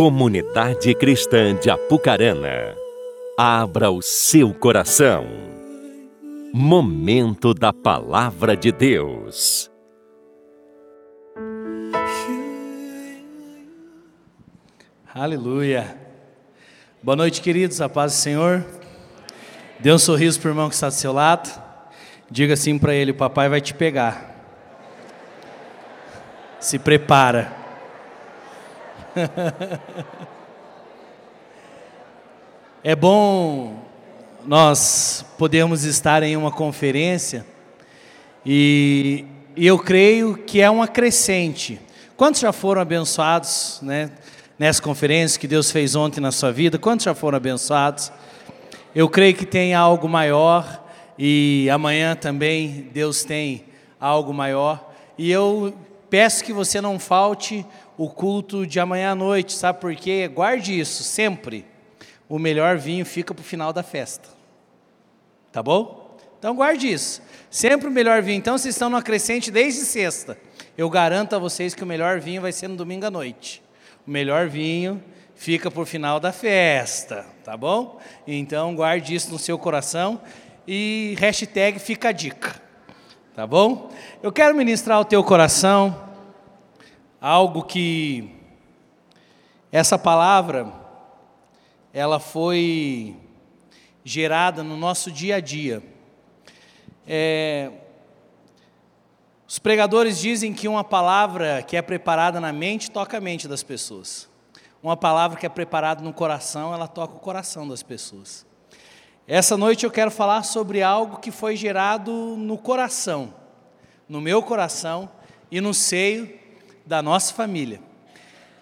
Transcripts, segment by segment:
Comunidade Cristã de Apucarana, abra o seu coração. Momento da Palavra de Deus. Aleluia. Boa noite, queridos, a paz do Senhor. Dê um sorriso para o irmão que está do seu lado. Diga assim para ele: o papai vai te pegar. Se prepara. é bom nós podermos estar em uma conferência e, eu creio que é uma crescente. Quantos já foram abençoados, né? Nessa conferência que Deus fez ontem na sua vida, quantos já foram abençoados? Eu creio que tem algo maior e amanhã também Deus tem algo maior. E eu peço que você não falte o culto de amanhã à noite, sabe por quê? Guarde isso, sempre. O melhor vinho fica para o final da festa. Tá bom? Então guarde isso. Sempre o melhor vinho. Então vocês estão numa crescente desde sexta. Eu garanto a vocês que o melhor vinho vai ser no domingo à noite. O melhor vinho fica por final da festa, tá bom? Então guarde isso no seu coração e hashtag fica a dica, tá bom? Eu quero ministrar ao teu coração algo que essa palavra ela foi gerada no nosso dia a dia. É, os pregadores dizem que uma palavra que é preparada na mente toca a mente das pessoas. Uma palavra que é preparada no coração, ela toca o coração das pessoas. Essa noite eu quero falar sobre algo que foi gerado no coração, no meu coração e no seio da nossa família.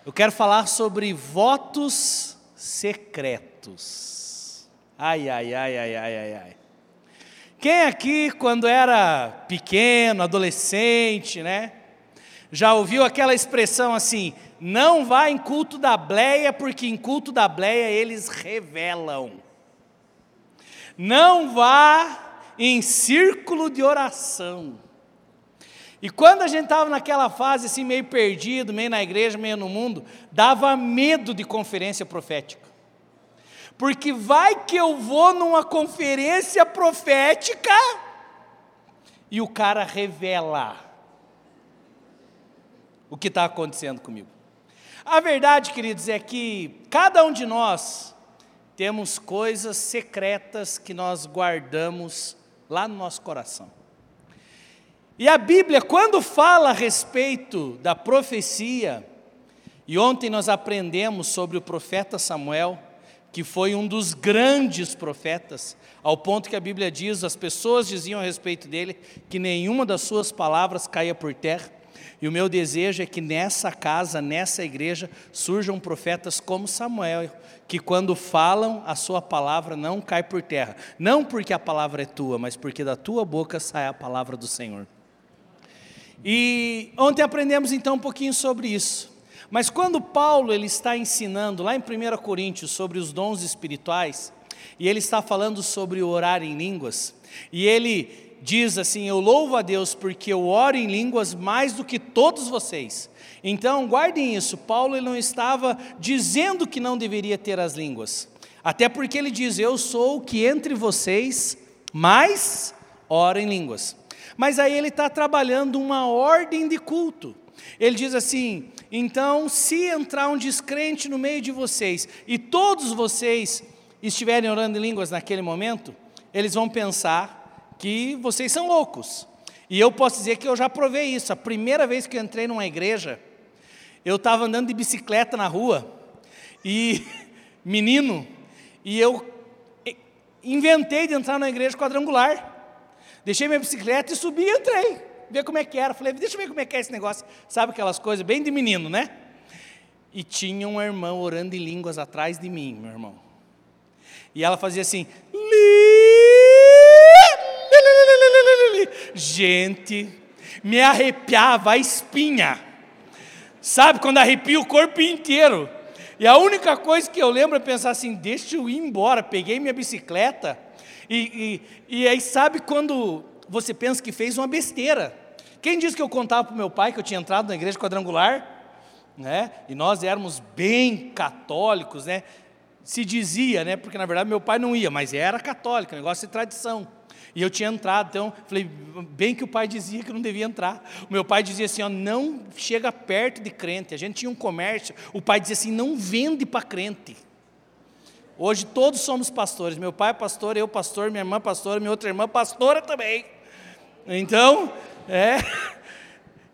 Eu quero falar sobre votos secretos. Ai, ai, ai, ai, ai, ai, ai. Quem aqui, quando era pequeno, adolescente, né? Já ouviu aquela expressão assim: não vá em culto da bleia, porque em culto da bleia eles revelam. Não vá em círculo de oração. E quando a gente estava naquela fase assim, meio perdido, meio na igreja, meio no mundo, dava medo de conferência profética. Porque vai que eu vou numa conferência profética e o cara revela o que está acontecendo comigo. A verdade, queridos, é que cada um de nós temos coisas secretas que nós guardamos lá no nosso coração. E a Bíblia, quando fala a respeito da profecia, e ontem nós aprendemos sobre o profeta Samuel, que foi um dos grandes profetas, ao ponto que a Bíblia diz, as pessoas diziam a respeito dele que nenhuma das suas palavras caía por terra. E o meu desejo é que nessa casa, nessa igreja, surjam profetas como Samuel, que quando falam, a sua palavra não cai por terra. Não porque a palavra é tua, mas porque da tua boca sai a palavra do Senhor. E ontem aprendemos então um pouquinho sobre isso. Mas quando Paulo ele está ensinando lá em 1 Coríntios sobre os dons espirituais, e ele está falando sobre orar em línguas, e ele diz assim: Eu louvo a Deus porque eu oro em línguas mais do que todos vocês. Então, guardem isso, Paulo ele não estava dizendo que não deveria ter as línguas, até porque ele diz: Eu sou o que entre vocês mais ora em línguas. Mas aí ele está trabalhando uma ordem de culto. Ele diz assim: então, se entrar um descrente no meio de vocês e todos vocês estiverem orando em línguas naquele momento, eles vão pensar que vocês são loucos. E eu posso dizer que eu já provei isso. A primeira vez que eu entrei numa igreja, eu estava andando de bicicleta na rua e menino, e eu inventei de entrar na igreja quadrangular. Deixei minha bicicleta e subi e entrei. Ver como é que era. Falei, deixa eu ver como é que é esse negócio. Sabe aquelas coisas bem de menino, né? E tinha uma irmã orando em línguas atrás de mim, meu irmão. E ela fazia assim. Gente, me arrepiava a espinha. Sabe quando arrepia o corpo inteiro? E a única coisa que eu lembro é pensar assim: deixa eu ir embora. Peguei minha bicicleta e, e, e aí sabe quando você pensa que fez uma besteira? Quem disse que eu contava para o meu pai que eu tinha entrado na igreja quadrangular? né? E nós éramos bem católicos, né? Se dizia, né? Porque na verdade meu pai não ia, mas era católico, negócio de tradição. E eu tinha entrado, então, falei, bem que o pai dizia que não devia entrar. O meu pai dizia assim: ó, não chega perto de crente. A gente tinha um comércio, o pai dizia assim: não vende para crente. Hoje todos somos pastores. Meu pai é pastor, eu pastor, minha irmã pastora, minha outra irmã pastora também. Então, é.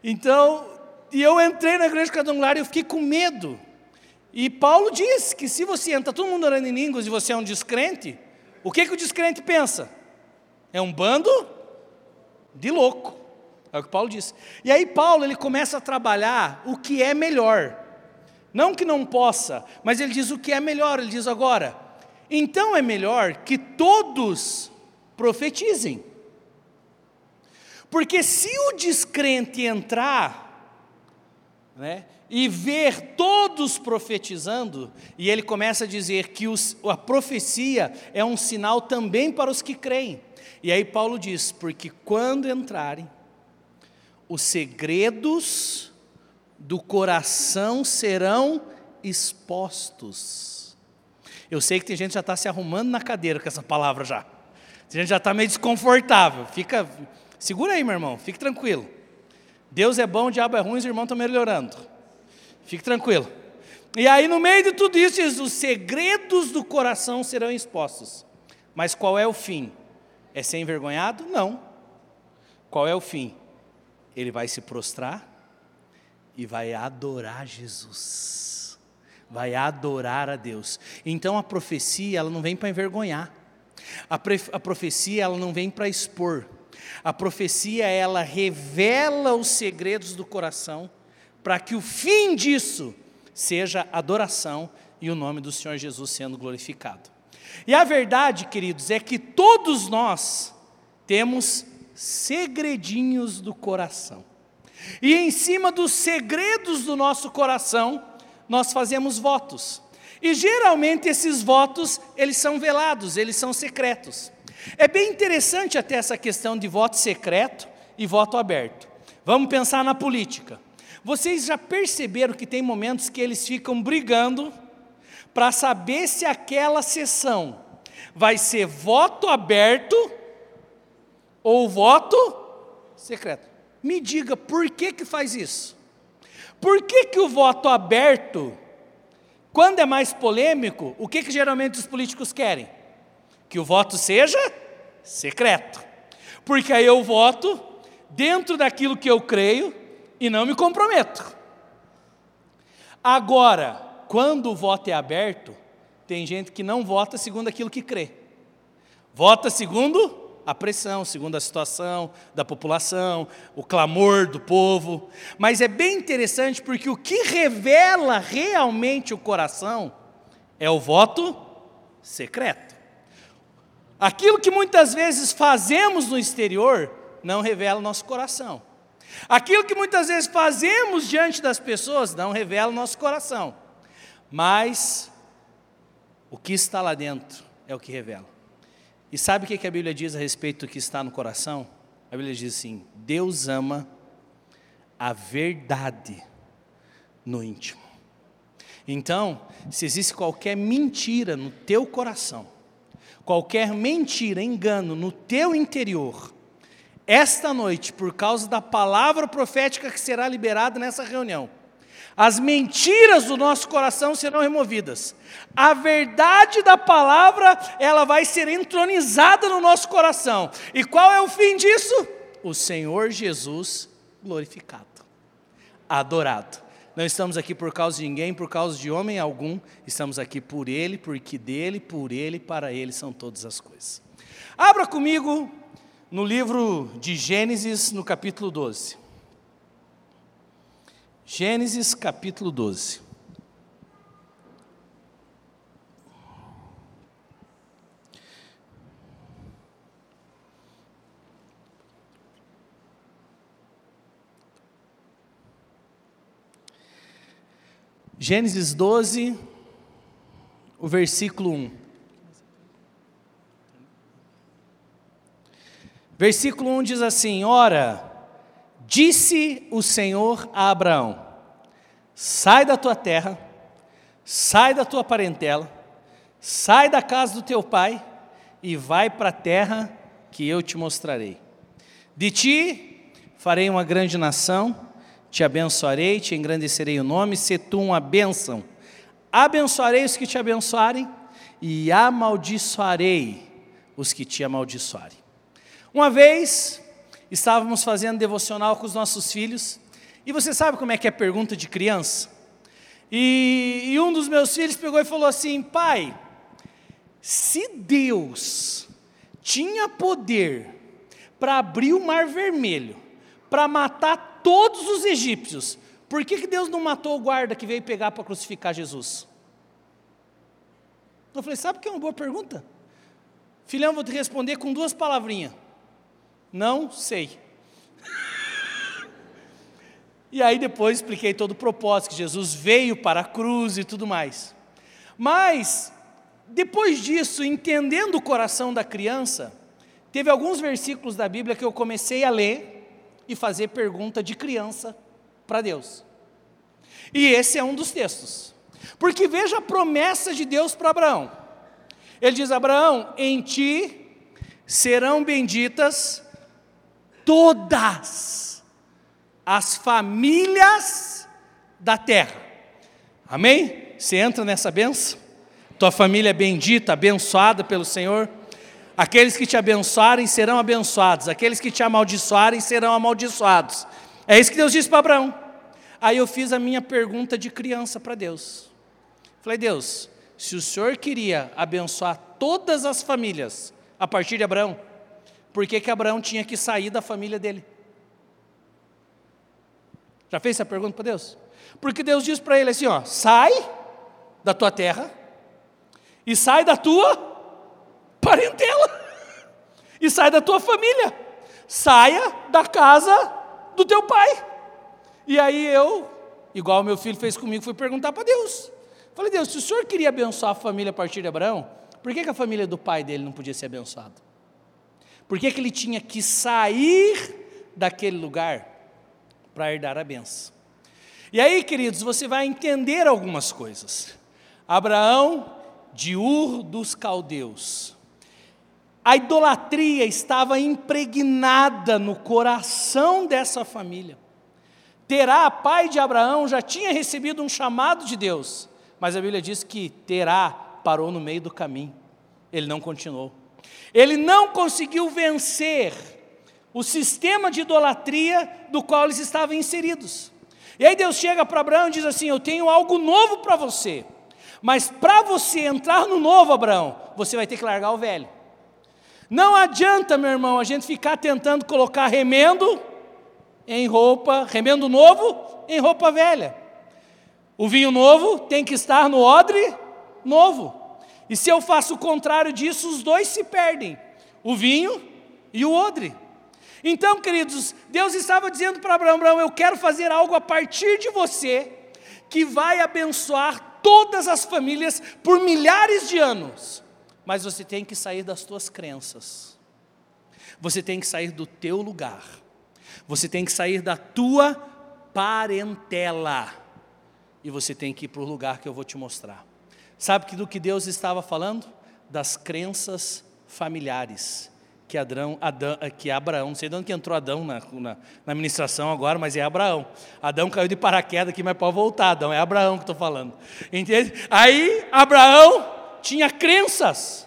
Então, e eu entrei na igreja quadrangular e eu fiquei com medo. E Paulo diz que se você entra todo mundo orando em línguas e você é um descrente, o que, que o descrente pensa? É um bando de louco. É o que Paulo diz. E aí Paulo ele começa a trabalhar o que é melhor. Não que não possa, mas ele diz o que é melhor. Ele diz agora: então é melhor que todos profetizem. Porque se o descrente entrar, né, e ver todos profetizando, e ele começa a dizer que os, a profecia é um sinal também para os que creem. E aí Paulo diz: porque quando entrarem, os segredos do coração serão expostos. Eu sei que tem gente que já está se arrumando na cadeira com essa palavra já. Tem gente já está meio desconfortável. Fica, segura aí, meu irmão, fique tranquilo. Deus é bom, o diabo é ruim, os irmãos estão melhorando. Fique tranquilo. E aí, no meio de tudo isso, diz, os segredos do coração serão expostos. Mas qual é o fim? É ser envergonhado? Não. Qual é o fim? Ele vai se prostrar e vai adorar Jesus. Vai adorar a Deus. Então a profecia, ela não vem para envergonhar. A, a profecia, ela não vem para expor. A profecia, ela revela os segredos do coração, para que o fim disso seja adoração e o nome do Senhor Jesus sendo glorificado. E a verdade, queridos, é que todos nós temos segredinhos do coração. E em cima dos segredos do nosso coração, nós fazemos votos. E geralmente esses votos, eles são velados, eles são secretos. É bem interessante até essa questão de voto secreto e voto aberto. Vamos pensar na política. Vocês já perceberam que tem momentos que eles ficam brigando para saber se aquela sessão vai ser voto aberto ou voto secreto. Me diga, por que que faz isso? Por que que o voto aberto, quando é mais polêmico, o que que geralmente os políticos querem? Que o voto seja secreto. Porque aí eu voto dentro daquilo que eu creio e não me comprometo. Agora, quando o voto é aberto, tem gente que não vota segundo aquilo que crê. Vota segundo a pressão, segundo a situação da população, o clamor do povo. Mas é bem interessante porque o que revela realmente o coração é o voto secreto. Aquilo que muitas vezes fazemos no exterior não revela o nosso coração. Aquilo que muitas vezes fazemos diante das pessoas não revela o nosso coração. Mas o que está lá dentro é o que revela. E sabe o que a Bíblia diz a respeito do que está no coração? A Bíblia diz assim: Deus ama a verdade no íntimo. Então, se existe qualquer mentira no teu coração, qualquer mentira, engano no teu interior, esta noite, por causa da palavra profética que será liberada nessa reunião, as mentiras do nosso coração serão removidas. A verdade da palavra, ela vai ser entronizada no nosso coração. E qual é o fim disso? O Senhor Jesus glorificado, adorado. Não estamos aqui por causa de ninguém, por causa de homem algum, estamos aqui por Ele, porque dele, por Ele, para Ele são todas as coisas. Abra comigo no livro de Gênesis, no capítulo 12. Gênesis capítulo 12. Gênesis 12, o versículo 1. Versículo 1 diz assim: Ora, Disse o Senhor a Abraão: sai da tua terra, sai da tua parentela, sai da casa do teu pai e vai para a terra que eu te mostrarei. De ti farei uma grande nação, te abençoarei, te engrandecerei o nome, se tu uma bênção. Abençoarei os que te abençoarem e amaldiçoarei os que te amaldiçoarem. Uma vez estávamos fazendo devocional com os nossos filhos, e você sabe como é que é pergunta de criança? E, e um dos meus filhos pegou e falou assim: pai, se Deus tinha poder para abrir o mar vermelho, para matar todos os egípcios, por que, que Deus não matou o guarda que veio pegar para crucificar Jesus? Eu falei, sabe que é uma boa pergunta? Filhão, vou te responder com duas palavrinhas. Não sei. e aí depois expliquei todo o propósito, que Jesus veio para a cruz e tudo mais. Mas, depois disso, entendendo o coração da criança, teve alguns versículos da Bíblia que eu comecei a ler e fazer pergunta de criança para Deus. E esse é um dos textos. Porque veja a promessa de Deus para Abraão. Ele diz: Abraão, em ti serão benditas todas as famílias da terra. Amém? Você entra nessa benção? Tua família é bendita, abençoada pelo Senhor. Aqueles que te abençoarem serão abençoados, aqueles que te amaldiçoarem serão amaldiçoados. É isso que Deus disse para Abraão. Aí eu fiz a minha pergunta de criança para Deus. Falei, Deus, se o Senhor queria abençoar todas as famílias a partir de Abraão, por que, que Abraão tinha que sair da família dele? Já fez essa pergunta para Deus? Porque Deus diz para ele assim: ó, sai da tua terra e sai da tua parentela e sai da tua família, saia da casa do teu pai. E aí eu, igual meu filho fez comigo, fui perguntar para Deus. Falei, Deus, se o senhor queria abençoar a família a partir de Abraão, por que, que a família do pai dele não podia ser abençoada? Por que, que ele tinha que sair daquele lugar para herdar a benção? E aí, queridos, você vai entender algumas coisas. Abraão, de Ur dos Caldeus. A idolatria estava impregnada no coração dessa família. Terá, pai de Abraão, já tinha recebido um chamado de Deus, mas a Bíblia diz que Terá parou no meio do caminho, ele não continuou. Ele não conseguiu vencer o sistema de idolatria do qual eles estavam inseridos. E aí Deus chega para Abraão e diz assim: Eu tenho algo novo para você, mas para você entrar no novo, Abraão, você vai ter que largar o velho. Não adianta, meu irmão, a gente ficar tentando colocar remendo em roupa, remendo novo em roupa velha. O vinho novo tem que estar no odre novo. E se eu faço o contrário disso, os dois se perdem: o vinho e o odre. Então, queridos, Deus estava dizendo para Abraão: Abraão, eu quero fazer algo a partir de você que vai abençoar todas as famílias por milhares de anos. Mas você tem que sair das tuas crenças. Você tem que sair do teu lugar. Você tem que sair da tua parentela. E você tem que ir para o lugar que eu vou te mostrar. Sabe que do que Deus estava falando? Das crenças familiares. Que, Adão, Adão, que Abraão, não sei de onde que entrou Adão na, na, na administração agora, mas é Abraão. Adão caiu de paraquedas aqui, mas pode voltar, Adão, é Abraão que estou falando. Entende? Aí Abraão tinha crenças.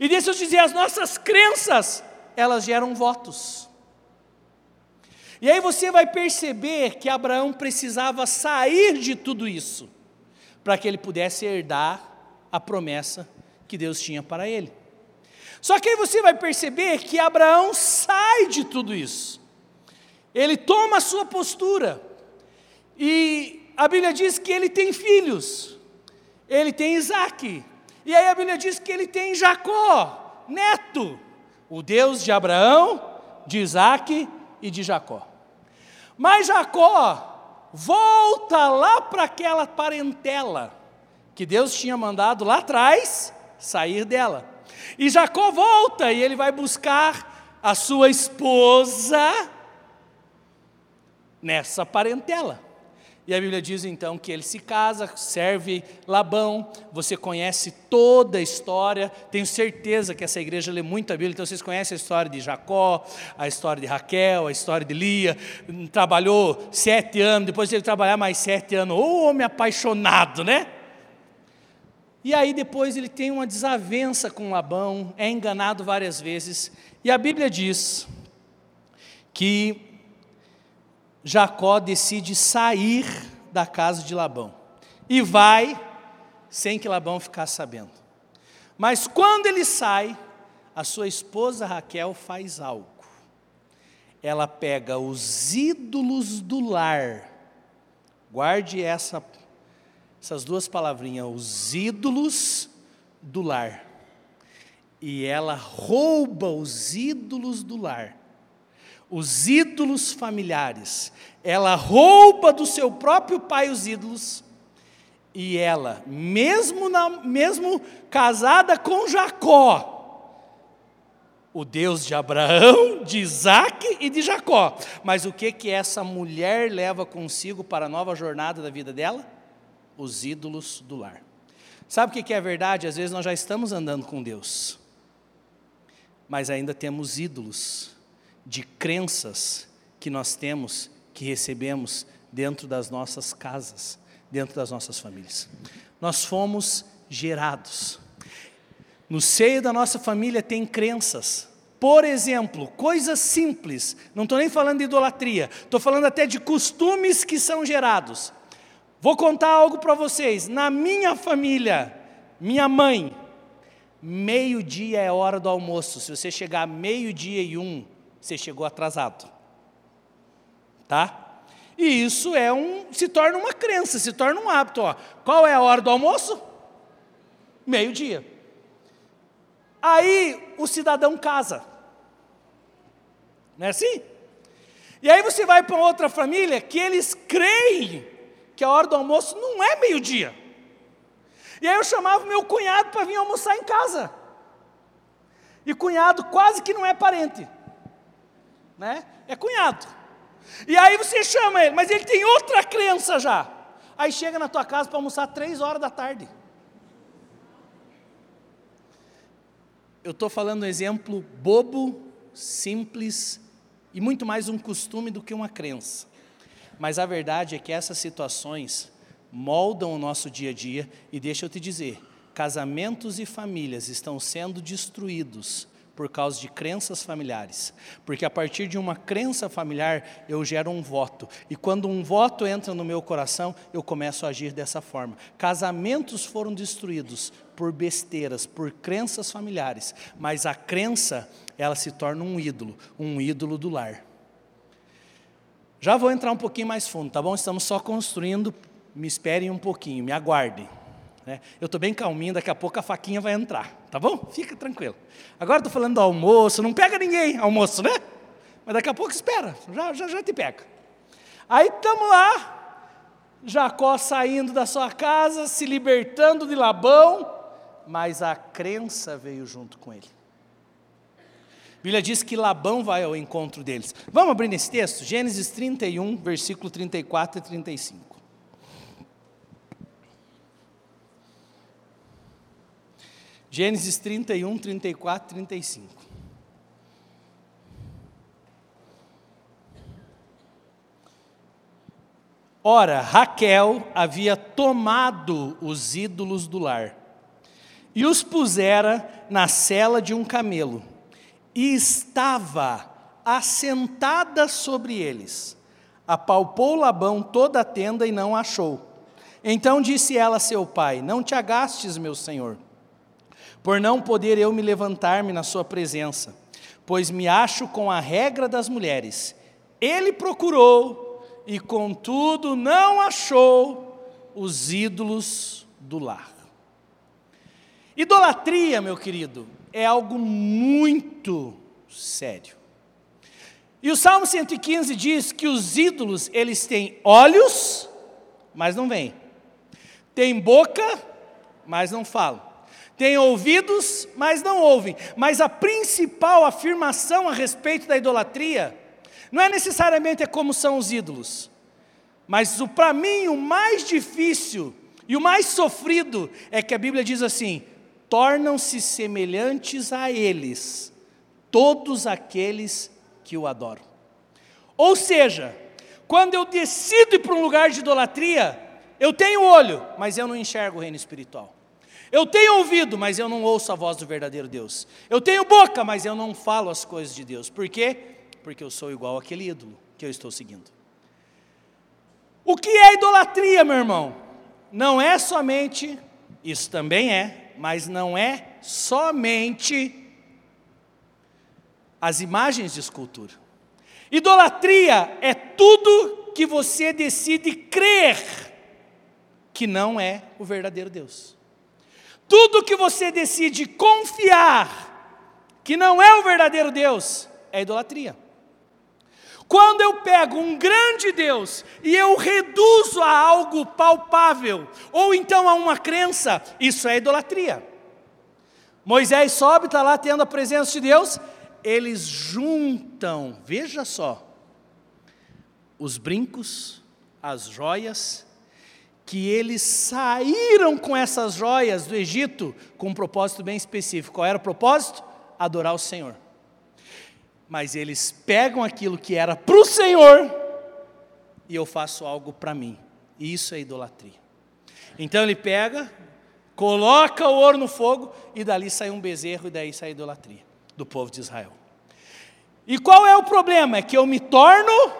E deixa eu dizer, as nossas crenças, elas geram votos. E aí você vai perceber que Abraão precisava sair de tudo isso para que ele pudesse herdar a promessa que Deus tinha para ele. Só que aí você vai perceber que Abraão sai de tudo isso. Ele toma a sua postura. E a Bíblia diz que ele tem filhos. Ele tem Isaac. E aí a Bíblia diz que ele tem Jacó, neto. O Deus de Abraão, de Isaac e de Jacó. Mas Jacó volta lá para aquela parentela que Deus tinha mandado lá atrás sair dela. E Jacó volta e ele vai buscar a sua esposa nessa parentela. E a Bíblia diz então que ele se casa, serve Labão, você conhece toda a história, tenho certeza que essa igreja lê muito a Bíblia, então vocês conhecem a história de Jacó, a história de Raquel, a história de Lia, trabalhou sete anos, depois teve que trabalhar mais sete anos, ô homem apaixonado, né? E aí depois ele tem uma desavença com Labão, é enganado várias vezes, e a Bíblia diz que Jacó decide sair da casa de Labão e vai sem que Labão ficasse sabendo. Mas quando ele sai, a sua esposa Raquel faz algo. Ela pega os ídolos do lar. Guarde essa, essas duas palavrinhas, os ídolos do lar. E ela rouba os ídolos do lar os ídolos familiares. Ela rouba do seu próprio pai os ídolos. E ela, mesmo, na, mesmo casada com Jacó, o Deus de Abraão, de Isaac e de Jacó. Mas o que que essa mulher leva consigo para a nova jornada da vida dela? Os ídolos do lar. Sabe o que que é verdade? Às vezes nós já estamos andando com Deus, mas ainda temos ídolos de crenças que nós temos, que recebemos dentro das nossas casas, dentro das nossas famílias. Nós fomos gerados. No seio da nossa família tem crenças. Por exemplo, coisas simples, não estou nem falando de idolatria, estou falando até de costumes que são gerados. Vou contar algo para vocês. Na minha família, minha mãe, meio-dia é hora do almoço. Se você chegar meio-dia e um, você chegou atrasado. Tá? E isso é um, se torna uma crença, se torna um hábito. Ó. Qual é a hora do almoço? Meio-dia. Aí o cidadão casa. Não é assim? E aí você vai para outra família que eles creem que a hora do almoço não é meio-dia. E aí eu chamava meu cunhado para vir almoçar em casa. E cunhado quase que não é parente né? É cunhado. E aí você chama ele, mas ele tem outra crença já. Aí chega na tua casa para almoçar três horas da tarde. Eu estou falando um exemplo bobo, simples e muito mais um costume do que uma crença. Mas a verdade é que essas situações moldam o nosso dia a dia e deixa eu te dizer, casamentos e famílias estão sendo destruídos por causa de crenças familiares. Porque a partir de uma crença familiar, eu gero um voto. E quando um voto entra no meu coração, eu começo a agir dessa forma. Casamentos foram destruídos por besteiras, por crenças familiares. Mas a crença, ela se torna um ídolo, um ídolo do lar. Já vou entrar um pouquinho mais fundo, tá bom? Estamos só construindo. Me esperem um pouquinho, me aguardem. Né? Eu estou bem calminho, daqui a pouco a faquinha vai entrar, tá bom? Fica tranquilo. Agora estou falando do almoço, não pega ninguém, almoço, né? Mas daqui a pouco espera, já, já, já te pega. Aí estamos lá, Jacó saindo da sua casa, se libertando de Labão, mas a crença veio junto com ele. A Bíblia diz que Labão vai ao encontro deles. Vamos abrir nesse texto? Gênesis 31, versículo 34 e 35. Gênesis 31, 34, 35. Ora, Raquel havia tomado os ídolos do lar e os pusera na cela de um camelo, e estava assentada sobre eles. Apalpou Labão toda a tenda e não achou. Então disse ela a seu pai: Não te agastes, meu senhor por não poder eu me levantar-me na sua presença, pois me acho com a regra das mulheres. Ele procurou e, contudo, não achou os ídolos do lar. Idolatria, meu querido, é algo muito sério. E o Salmo 115 diz que os ídolos, eles têm olhos, mas não veem. Tem boca, mas não falam. Tem ouvidos, mas não ouvem. Mas a principal afirmação a respeito da idolatria não é necessariamente como são os ídolos, Mas o para mim o mais difícil e o mais sofrido é que a Bíblia diz assim: tornam-se semelhantes a eles todos aqueles que o adoram. Ou seja, quando eu decido ir para um lugar de idolatria, eu tenho olho, mas eu não enxergo o reino espiritual. Eu tenho ouvido, mas eu não ouço a voz do verdadeiro Deus. Eu tenho boca, mas eu não falo as coisas de Deus. Por quê? Porque eu sou igual àquele ídolo que eu estou seguindo. O que é idolatria, meu irmão? Não é somente, isso também é, mas não é somente as imagens de escultura. Idolatria é tudo que você decide crer que não é o verdadeiro Deus. Tudo que você decide confiar que não é o verdadeiro Deus é idolatria. Quando eu pego um grande Deus e eu reduzo a algo palpável, ou então a uma crença, isso é idolatria. Moisés sobe, está lá tendo a presença de Deus, eles juntam, veja só, os brincos, as joias, que eles saíram com essas joias do Egito com um propósito bem específico. Qual era o propósito? Adorar o Senhor. Mas eles pegam aquilo que era para o Senhor e eu faço algo para mim. E isso é idolatria. Então ele pega, coloca o ouro no fogo e dali sai um bezerro e daí sai a idolatria do povo de Israel. E qual é o problema? É que eu me torno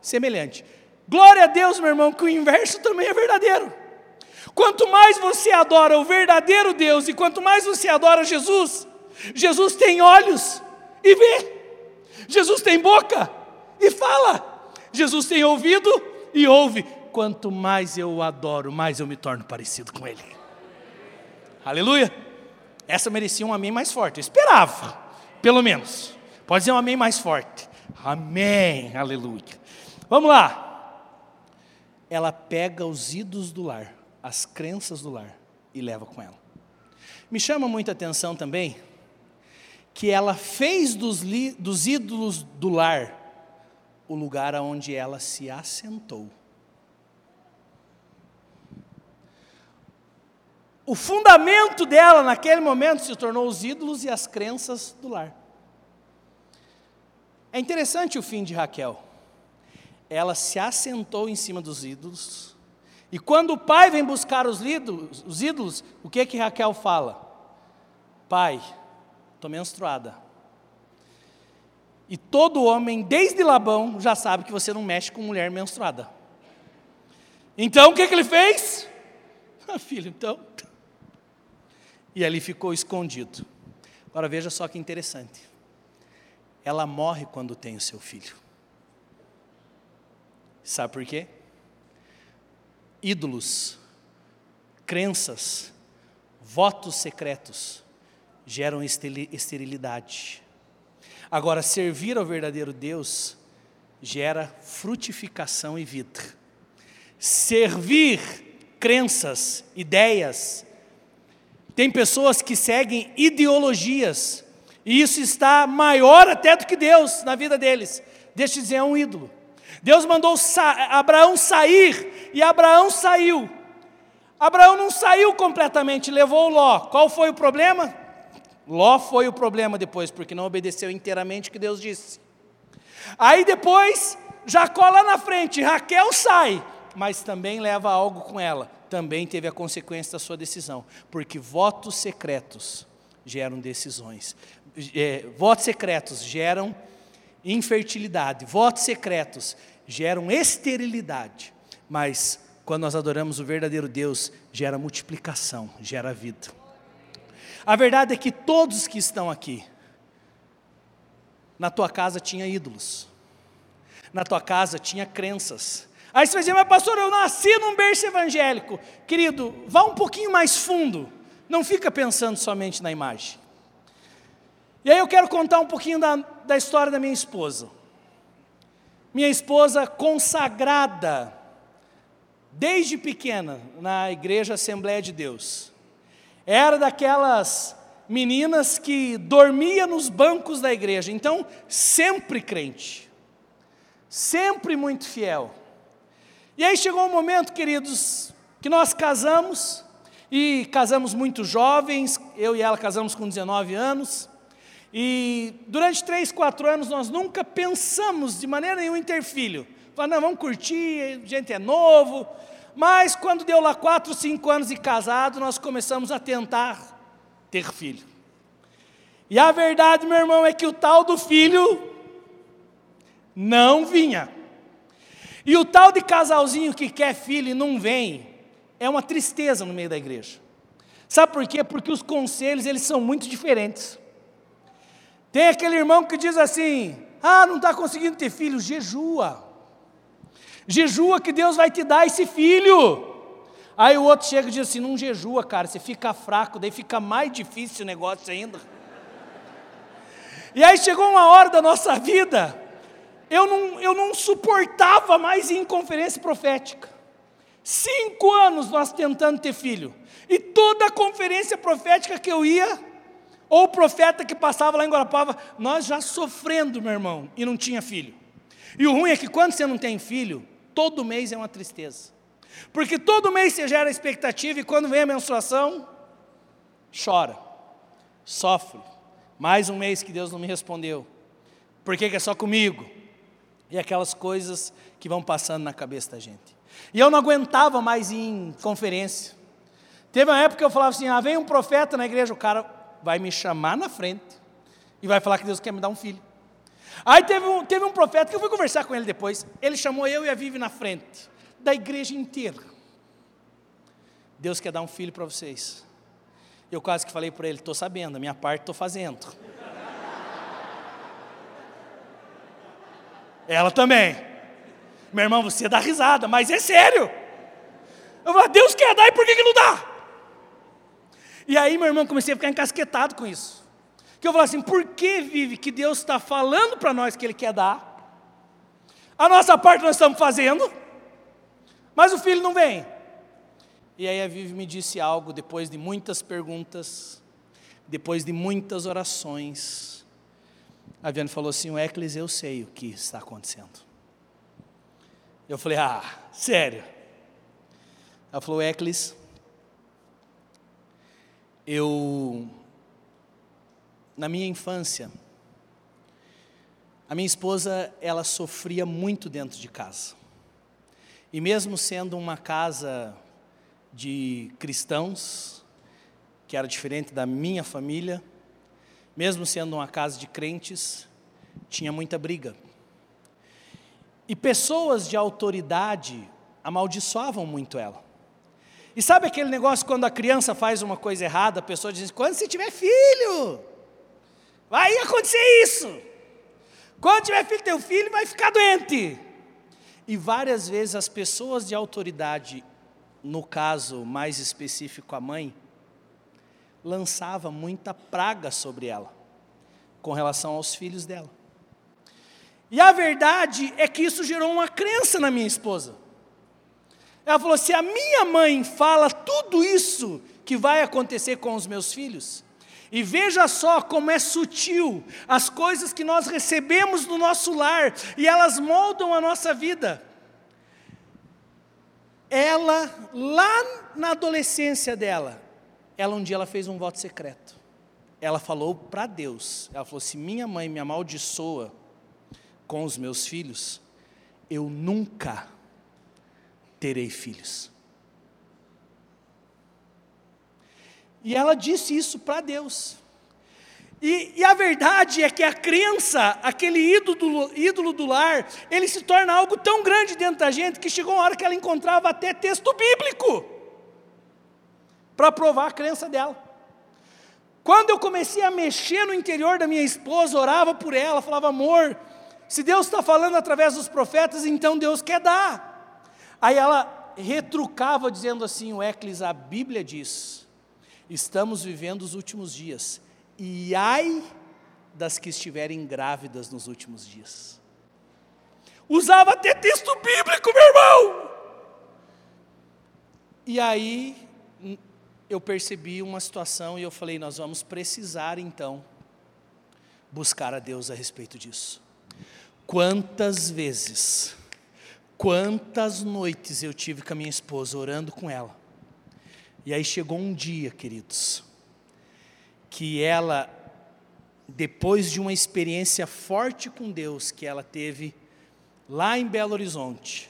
semelhante. Glória a Deus, meu irmão, que o inverso também é verdadeiro. Quanto mais você adora o verdadeiro Deus e quanto mais você adora Jesus, Jesus tem olhos e vê, Jesus tem boca e fala, Jesus tem ouvido e ouve. Quanto mais eu o adoro, mais eu me torno parecido com Ele. Aleluia! Essa merecia um amém mais forte. Eu esperava, pelo menos. Pode dizer um amém mais forte. Amém. Aleluia. Vamos lá. Ela pega os ídolos do lar, as crenças do lar, e leva com ela. Me chama muita atenção também que ela fez dos, dos ídolos do lar o lugar onde ela se assentou. O fundamento dela naquele momento se tornou os ídolos e as crenças do lar. É interessante o fim de Raquel. Ela se assentou em cima dos ídolos. E quando o pai vem buscar os ídolos, os ídolos o que que Raquel fala? Pai, estou menstruada. E todo homem, desde Labão, já sabe que você não mexe com mulher menstruada. Então o que, que ele fez? Ah, filho, então e ali ficou escondido. Agora veja só que interessante. Ela morre quando tem o seu filho. Sabe por quê? Ídolos, crenças, votos secretos geram esterilidade. Agora, servir ao verdadeiro Deus gera frutificação e vida. Servir crenças, ideias, tem pessoas que seguem ideologias, e isso está maior até do que Deus na vida deles. Deixa eu dizer, é um ídolo. Deus mandou sa Abraão sair, e Abraão saiu. Abraão não saiu completamente, levou Ló. Qual foi o problema? Ló foi o problema depois, porque não obedeceu inteiramente o que Deus disse. Aí depois, Jacó lá na frente, Raquel sai, mas também leva algo com ela também teve a consequência da sua decisão, porque votos secretos geram decisões, é, votos secretos geram infertilidade, votos secretos geram esterilidade, mas quando nós adoramos o verdadeiro Deus, gera multiplicação, gera vida. A verdade é que todos que estão aqui, na tua casa tinha ídolos, na tua casa tinha crenças, Aí você vai dizer, mas pastor, eu nasci num berço evangélico. Querido, vá um pouquinho mais fundo. Não fica pensando somente na imagem. E aí eu quero contar um pouquinho da, da história da minha esposa. Minha esposa consagrada, desde pequena, na igreja Assembleia de Deus. Era daquelas meninas que dormia nos bancos da igreja. Então, sempre crente. Sempre muito fiel E aí chegou um momento, queridos, que nós casamos, e casamos muito jovens, eu e ela casamos com 19 anos, e durante três, quatro anos nós nunca pensamos de maneira nenhuma em ter filho. Falamos, não, vamos curtir, gente é novo. Mas quando deu lá quatro, cinco anos de casado, nós começamos a tentar ter filho. E a verdade, meu irmão, é que o tal do filho não vinha. E o tal de casalzinho que quer filho e não vem, é uma tristeza no meio da igreja. Sabe por quê? Porque os conselhos, eles são muito diferentes. Tem aquele irmão que diz assim: ah, não está conseguindo ter filho, jejua. Jejua que Deus vai te dar esse filho. Aí o outro chega e diz assim: não jejua, cara, você fica fraco, daí fica mais difícil o negócio ainda. E aí chegou uma hora da nossa vida, eu não, eu não suportava mais ir em conferência profética. Cinco anos nós tentando ter filho. E toda a conferência profética que eu ia, ou o profeta que passava lá em Guarapava, nós já sofrendo, meu irmão, e não tinha filho. E o ruim é que quando você não tem filho, todo mês é uma tristeza. Porque todo mês você gera expectativa e quando vem a menstruação, chora, sofre. Mais um mês que Deus não me respondeu. Por que, que é só comigo? E aquelas coisas que vão passando na cabeça da gente. E eu não aguentava mais ir em conferência. Teve uma época que eu falava assim: ah, vem um profeta na igreja, o cara vai me chamar na frente e vai falar que Deus quer me dar um filho. Aí teve um, teve um profeta que eu fui conversar com ele depois. Ele chamou eu e a Vivi na frente, da igreja inteira. Deus quer dar um filho para vocês. Eu quase que falei para ele: estou sabendo, a minha parte estou fazendo. Ela também. Meu irmão, você dá risada, mas é sério. Eu falo, Deus quer dar e por que, que não dá? E aí, meu irmão, comecei a ficar encasquetado com isso. Que eu falei assim: por que vive que Deus está falando para nós que Ele quer dar? A nossa parte nós estamos fazendo, mas o filho não vem. E aí a Vivi me disse algo depois de muitas perguntas, depois de muitas orações. A Viviane falou assim: o Eclis, eu sei o que está acontecendo. Eu falei: ah, sério? Ela falou: Eclis, eu, na minha infância, a minha esposa, ela sofria muito dentro de casa. E mesmo sendo uma casa de cristãos, que era diferente da minha família, mesmo sendo uma casa de crentes, tinha muita briga. E pessoas de autoridade amaldiçoavam muito ela. E sabe aquele negócio quando a criança faz uma coisa errada, a pessoa diz: quando você tiver filho, vai acontecer isso. Quando tiver filho, teu filho vai ficar doente. E várias vezes as pessoas de autoridade, no caso mais específico a mãe, lançava muita praga sobre ela, com relação aos filhos dela. E a verdade é que isso gerou uma crença na minha esposa. Ela falou: se a minha mãe fala tudo isso que vai acontecer com os meus filhos, e veja só como é sutil as coisas que nós recebemos no nosso lar e elas moldam a nossa vida. Ela, lá na adolescência dela, ela um dia ela fez um voto secreto. Ela falou para Deus, ela falou: se minha mãe me amaldiçoa com os meus filhos, eu nunca terei filhos. E ela disse isso para Deus. E, e, a verdade é que a crença, aquele ídolo, ídolo do lar, ele se torna algo tão grande dentro da gente que chegou uma hora que ela encontrava até texto bíblico para provar a crença dela. Quando eu comecei a mexer no interior da minha esposa, orava por ela, falava, amor, se Deus está falando através dos profetas, então Deus quer dar. Aí ela retrucava dizendo assim: o Eclis, a Bíblia diz, estamos vivendo os últimos dias, e ai das que estiverem grávidas nos últimos dias. Usava até texto bíblico, meu irmão. E aí eu percebi uma situação e eu falei: nós vamos precisar então buscar a Deus a respeito disso. Quantas vezes Quantas noites eu tive com a minha esposa orando com ela. E aí chegou um dia, queridos, que ela, depois de uma experiência forte com Deus que ela teve lá em Belo Horizonte,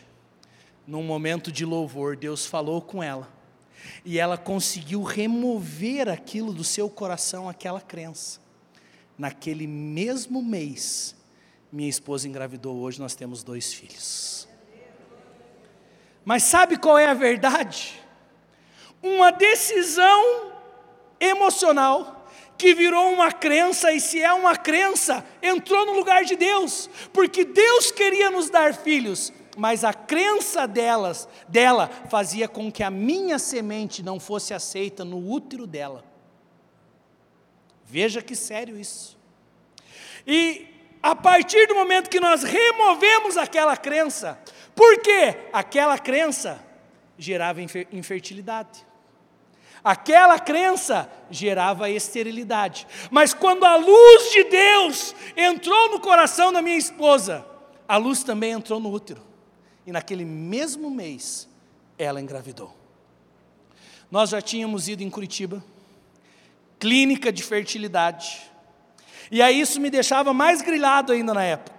num momento de louvor, Deus falou com ela. E ela conseguiu remover aquilo do seu coração, aquela crença. Naquele mesmo mês, minha esposa engravidou, hoje nós temos dois filhos. Mas sabe qual é a verdade? Uma decisão emocional que virou uma crença, e se é uma crença, entrou no lugar de Deus, porque Deus queria nos dar filhos, mas a crença delas, dela fazia com que a minha semente não fosse aceita no útero dela. Veja que sério isso. E a partir do momento que nós removemos aquela crença, por quê? Aquela crença gerava infertilidade. Aquela crença gerava esterilidade. Mas quando a luz de Deus entrou no coração da minha esposa, a luz também entrou no útero. E naquele mesmo mês, ela engravidou. Nós já tínhamos ido em Curitiba, clínica de fertilidade. E aí isso me deixava mais grilado ainda na época.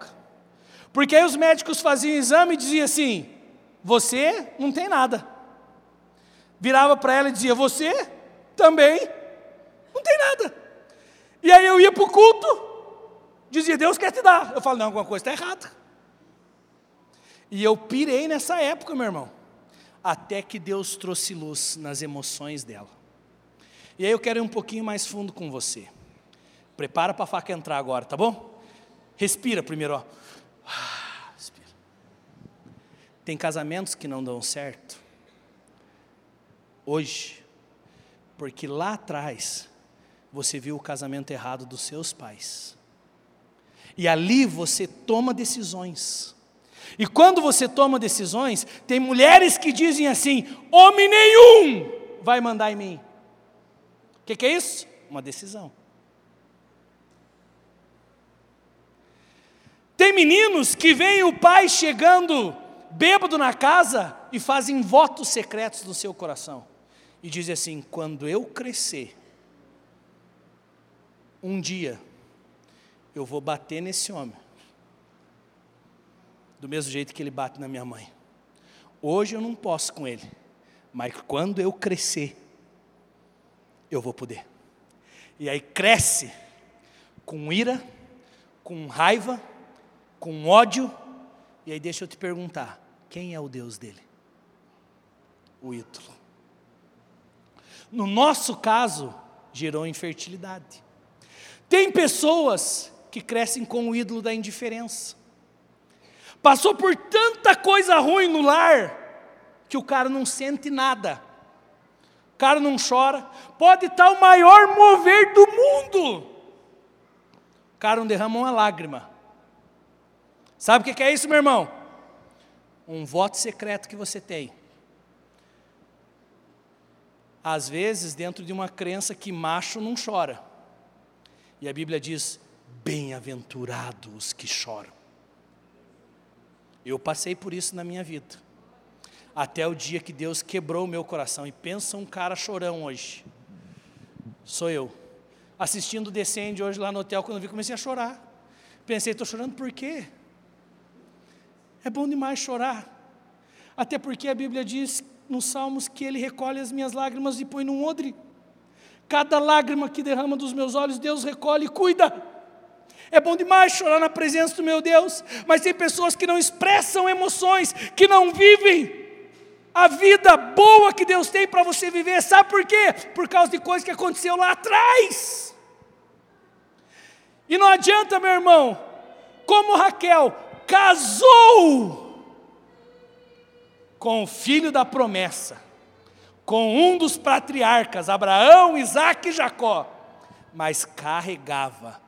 Porque aí os médicos faziam exame e diziam assim: você não tem nada. Virava para ela e dizia: você também não tem nada. E aí eu ia para o culto, dizia: Deus quer te dar. Eu falo: não, alguma coisa está errada. E eu pirei nessa época, meu irmão, até que Deus trouxe luz nas emoções dela. E aí eu quero ir um pouquinho mais fundo com você. Prepara para a faca entrar agora, tá bom? Respira primeiro, ó. Respira. Tem casamentos que não dão certo. Hoje, porque lá atrás você viu o casamento errado dos seus pais. E ali você toma decisões e quando você toma decisões, tem mulheres que dizem assim: homem nenhum vai mandar em mim. O que, que é isso? Uma decisão. Tem meninos que veem o pai chegando bêbado na casa e fazem votos secretos no seu coração. E dizem assim: quando eu crescer, um dia eu vou bater nesse homem do mesmo jeito que ele bate na minha mãe. Hoje eu não posso com ele, mas quando eu crescer, eu vou poder. E aí cresce com ira, com raiva, com ódio, e aí deixa eu te perguntar: quem é o Deus dele? O ídolo. No nosso caso, gerou infertilidade. Tem pessoas que crescem com o ídolo da indiferença passou por tanta coisa ruim no lar, que o cara não sente nada. O cara não chora. Pode estar o maior mover do mundo. O cara não derrama uma lágrima. Sabe o que é isso, meu irmão? Um voto secreto que você tem. Às vezes, dentro de uma crença que macho não chora. E a Bíblia diz: bem-aventurados os que choram. Eu passei por isso na minha vida. Até o dia que Deus quebrou o meu coração. E pensa um cara chorão hoje. Sou eu. Assistindo o Descende hoje lá no hotel, quando eu vi, comecei a chorar. Pensei, estou chorando por quê? É bom demais chorar. Até porque a Bíblia diz nos Salmos que Ele recolhe as minhas lágrimas e põe num odre. Cada lágrima que derrama dos meus olhos, Deus recolhe e cuida. É bom demais chorar na presença do meu Deus, mas tem pessoas que não expressam emoções, que não vivem a vida boa que Deus tem para você viver. Sabe por quê? Por causa de coisas que aconteceu lá atrás. E não adianta, meu irmão, como Raquel casou com o filho da promessa, com um dos patriarcas, Abraão, Isaac e Jacó, mas carregava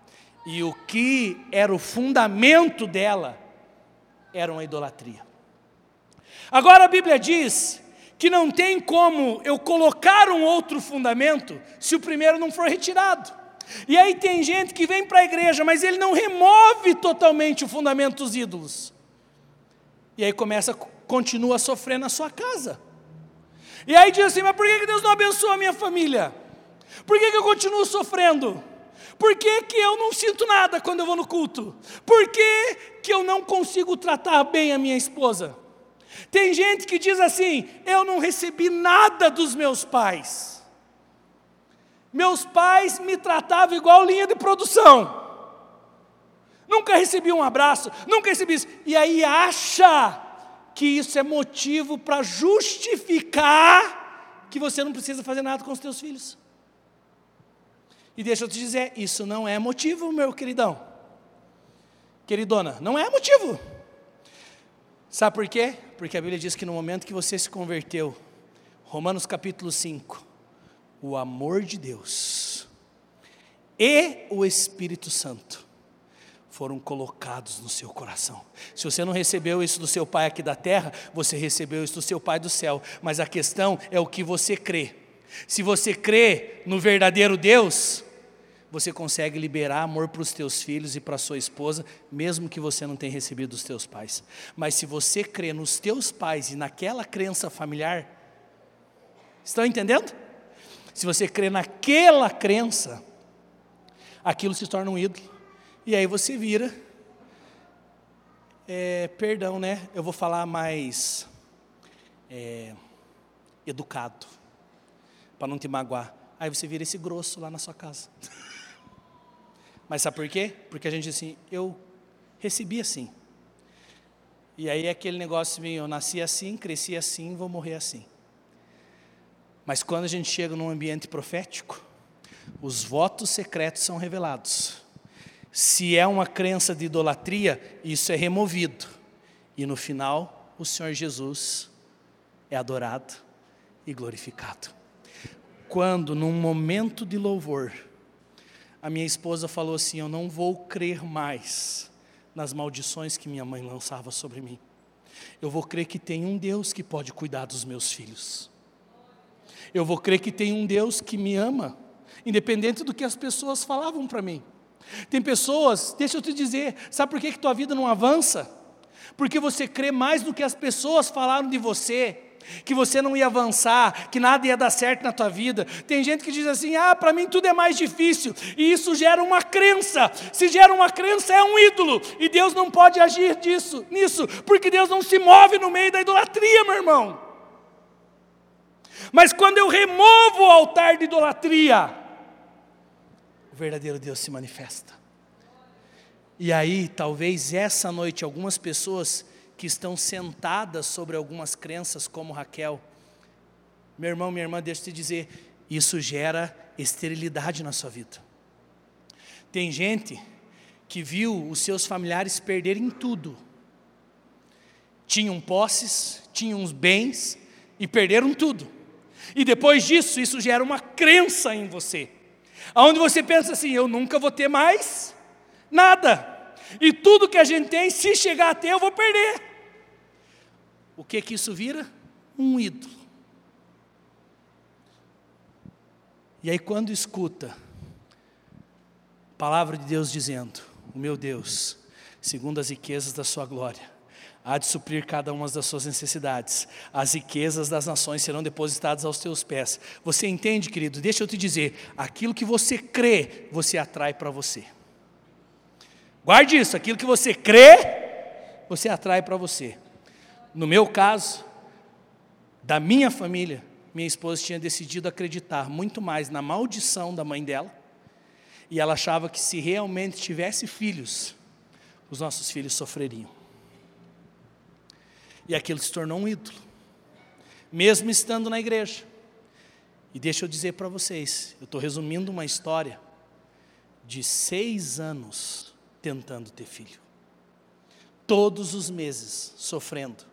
e o que era o fundamento dela era uma idolatria. Agora a Bíblia diz que não tem como eu colocar um outro fundamento se o primeiro não for retirado. E aí tem gente que vem para a igreja, mas ele não remove totalmente o fundamento dos ídolos. E aí começa, continua a sofrer na sua casa. E aí diz assim: mas por que Deus não abençoa a minha família? Por que, que eu continuo sofrendo? Por que, que eu não sinto nada quando eu vou no culto? Por que, que eu não consigo tratar bem a minha esposa? Tem gente que diz assim: eu não recebi nada dos meus pais. Meus pais me tratavam igual linha de produção. Nunca recebi um abraço, nunca recebi isso. E aí acha que isso é motivo para justificar que você não precisa fazer nada com os teus filhos. E deixa eu te dizer, isso não é motivo, meu queridão. Queridona, não é motivo. Sabe por quê? Porque a Bíblia diz que no momento que você se converteu, Romanos capítulo 5, o amor de Deus e o Espírito Santo foram colocados no seu coração. Se você não recebeu isso do seu pai aqui da terra, você recebeu isso do seu pai do céu. Mas a questão é o que você crê. Se você crê no verdadeiro Deus, você consegue liberar amor para os teus filhos e para sua esposa, mesmo que você não tenha recebido dos teus pais. Mas se você crê nos teus pais e naquela crença familiar, estão entendendo? Se você crê naquela crença, aquilo se torna um ídolo. E aí você vira, é, perdão, né? Eu vou falar mais é, educado, para não te magoar. Aí você vira esse grosso lá na sua casa. Mas sabe por quê? Porque a gente diz assim, eu recebi assim. E aí é aquele negócio meio, eu nasci assim, cresci assim, vou morrer assim. Mas quando a gente chega num ambiente profético, os votos secretos são revelados. Se é uma crença de idolatria, isso é removido. E no final, o Senhor Jesus é adorado e glorificado. Quando, num momento de louvor, a minha esposa falou assim: Eu não vou crer mais nas maldições que minha mãe lançava sobre mim. Eu vou crer que tem um Deus que pode cuidar dos meus filhos. Eu vou crer que tem um Deus que me ama, independente do que as pessoas falavam para mim. Tem pessoas, deixa eu te dizer, sabe por que, que tua vida não avança? Porque você crê mais do que as pessoas falaram de você que você não ia avançar, que nada ia dar certo na tua vida. Tem gente que diz assim: ah, para mim tudo é mais difícil, e isso gera uma crença. Se gera uma crença, é um ídolo, e Deus não pode agir disso, nisso, porque Deus não se move no meio da idolatria, meu irmão. Mas quando eu removo o altar de idolatria, o verdadeiro Deus se manifesta. E aí, talvez essa noite, algumas pessoas que estão sentadas sobre algumas crenças, como Raquel. Meu irmão, minha irmã, deixa eu te dizer, isso gera esterilidade na sua vida. Tem gente que viu os seus familiares perderem tudo. Tinham posses, tinham bens e perderam tudo. E depois disso, isso gera uma crença em você. Onde você pensa assim: eu nunca vou ter mais nada. E tudo que a gente tem, se chegar a ter, eu vou perder. O que que isso vira? Um ídolo. E aí quando escuta a palavra de Deus dizendo: "O meu Deus, segundo as riquezas da sua glória, há de suprir cada uma das suas necessidades. As riquezas das nações serão depositadas aos teus pés." Você entende, querido? Deixa eu te dizer, aquilo que você crê, você atrai para você. Guarde isso, aquilo que você crê, você atrai para você. No meu caso, da minha família, minha esposa tinha decidido acreditar muito mais na maldição da mãe dela, e ela achava que se realmente tivesse filhos, os nossos filhos sofreriam. E aquilo se tornou um ídolo, mesmo estando na igreja. E deixa eu dizer para vocês, eu estou resumindo uma história de seis anos tentando ter filho, todos os meses sofrendo,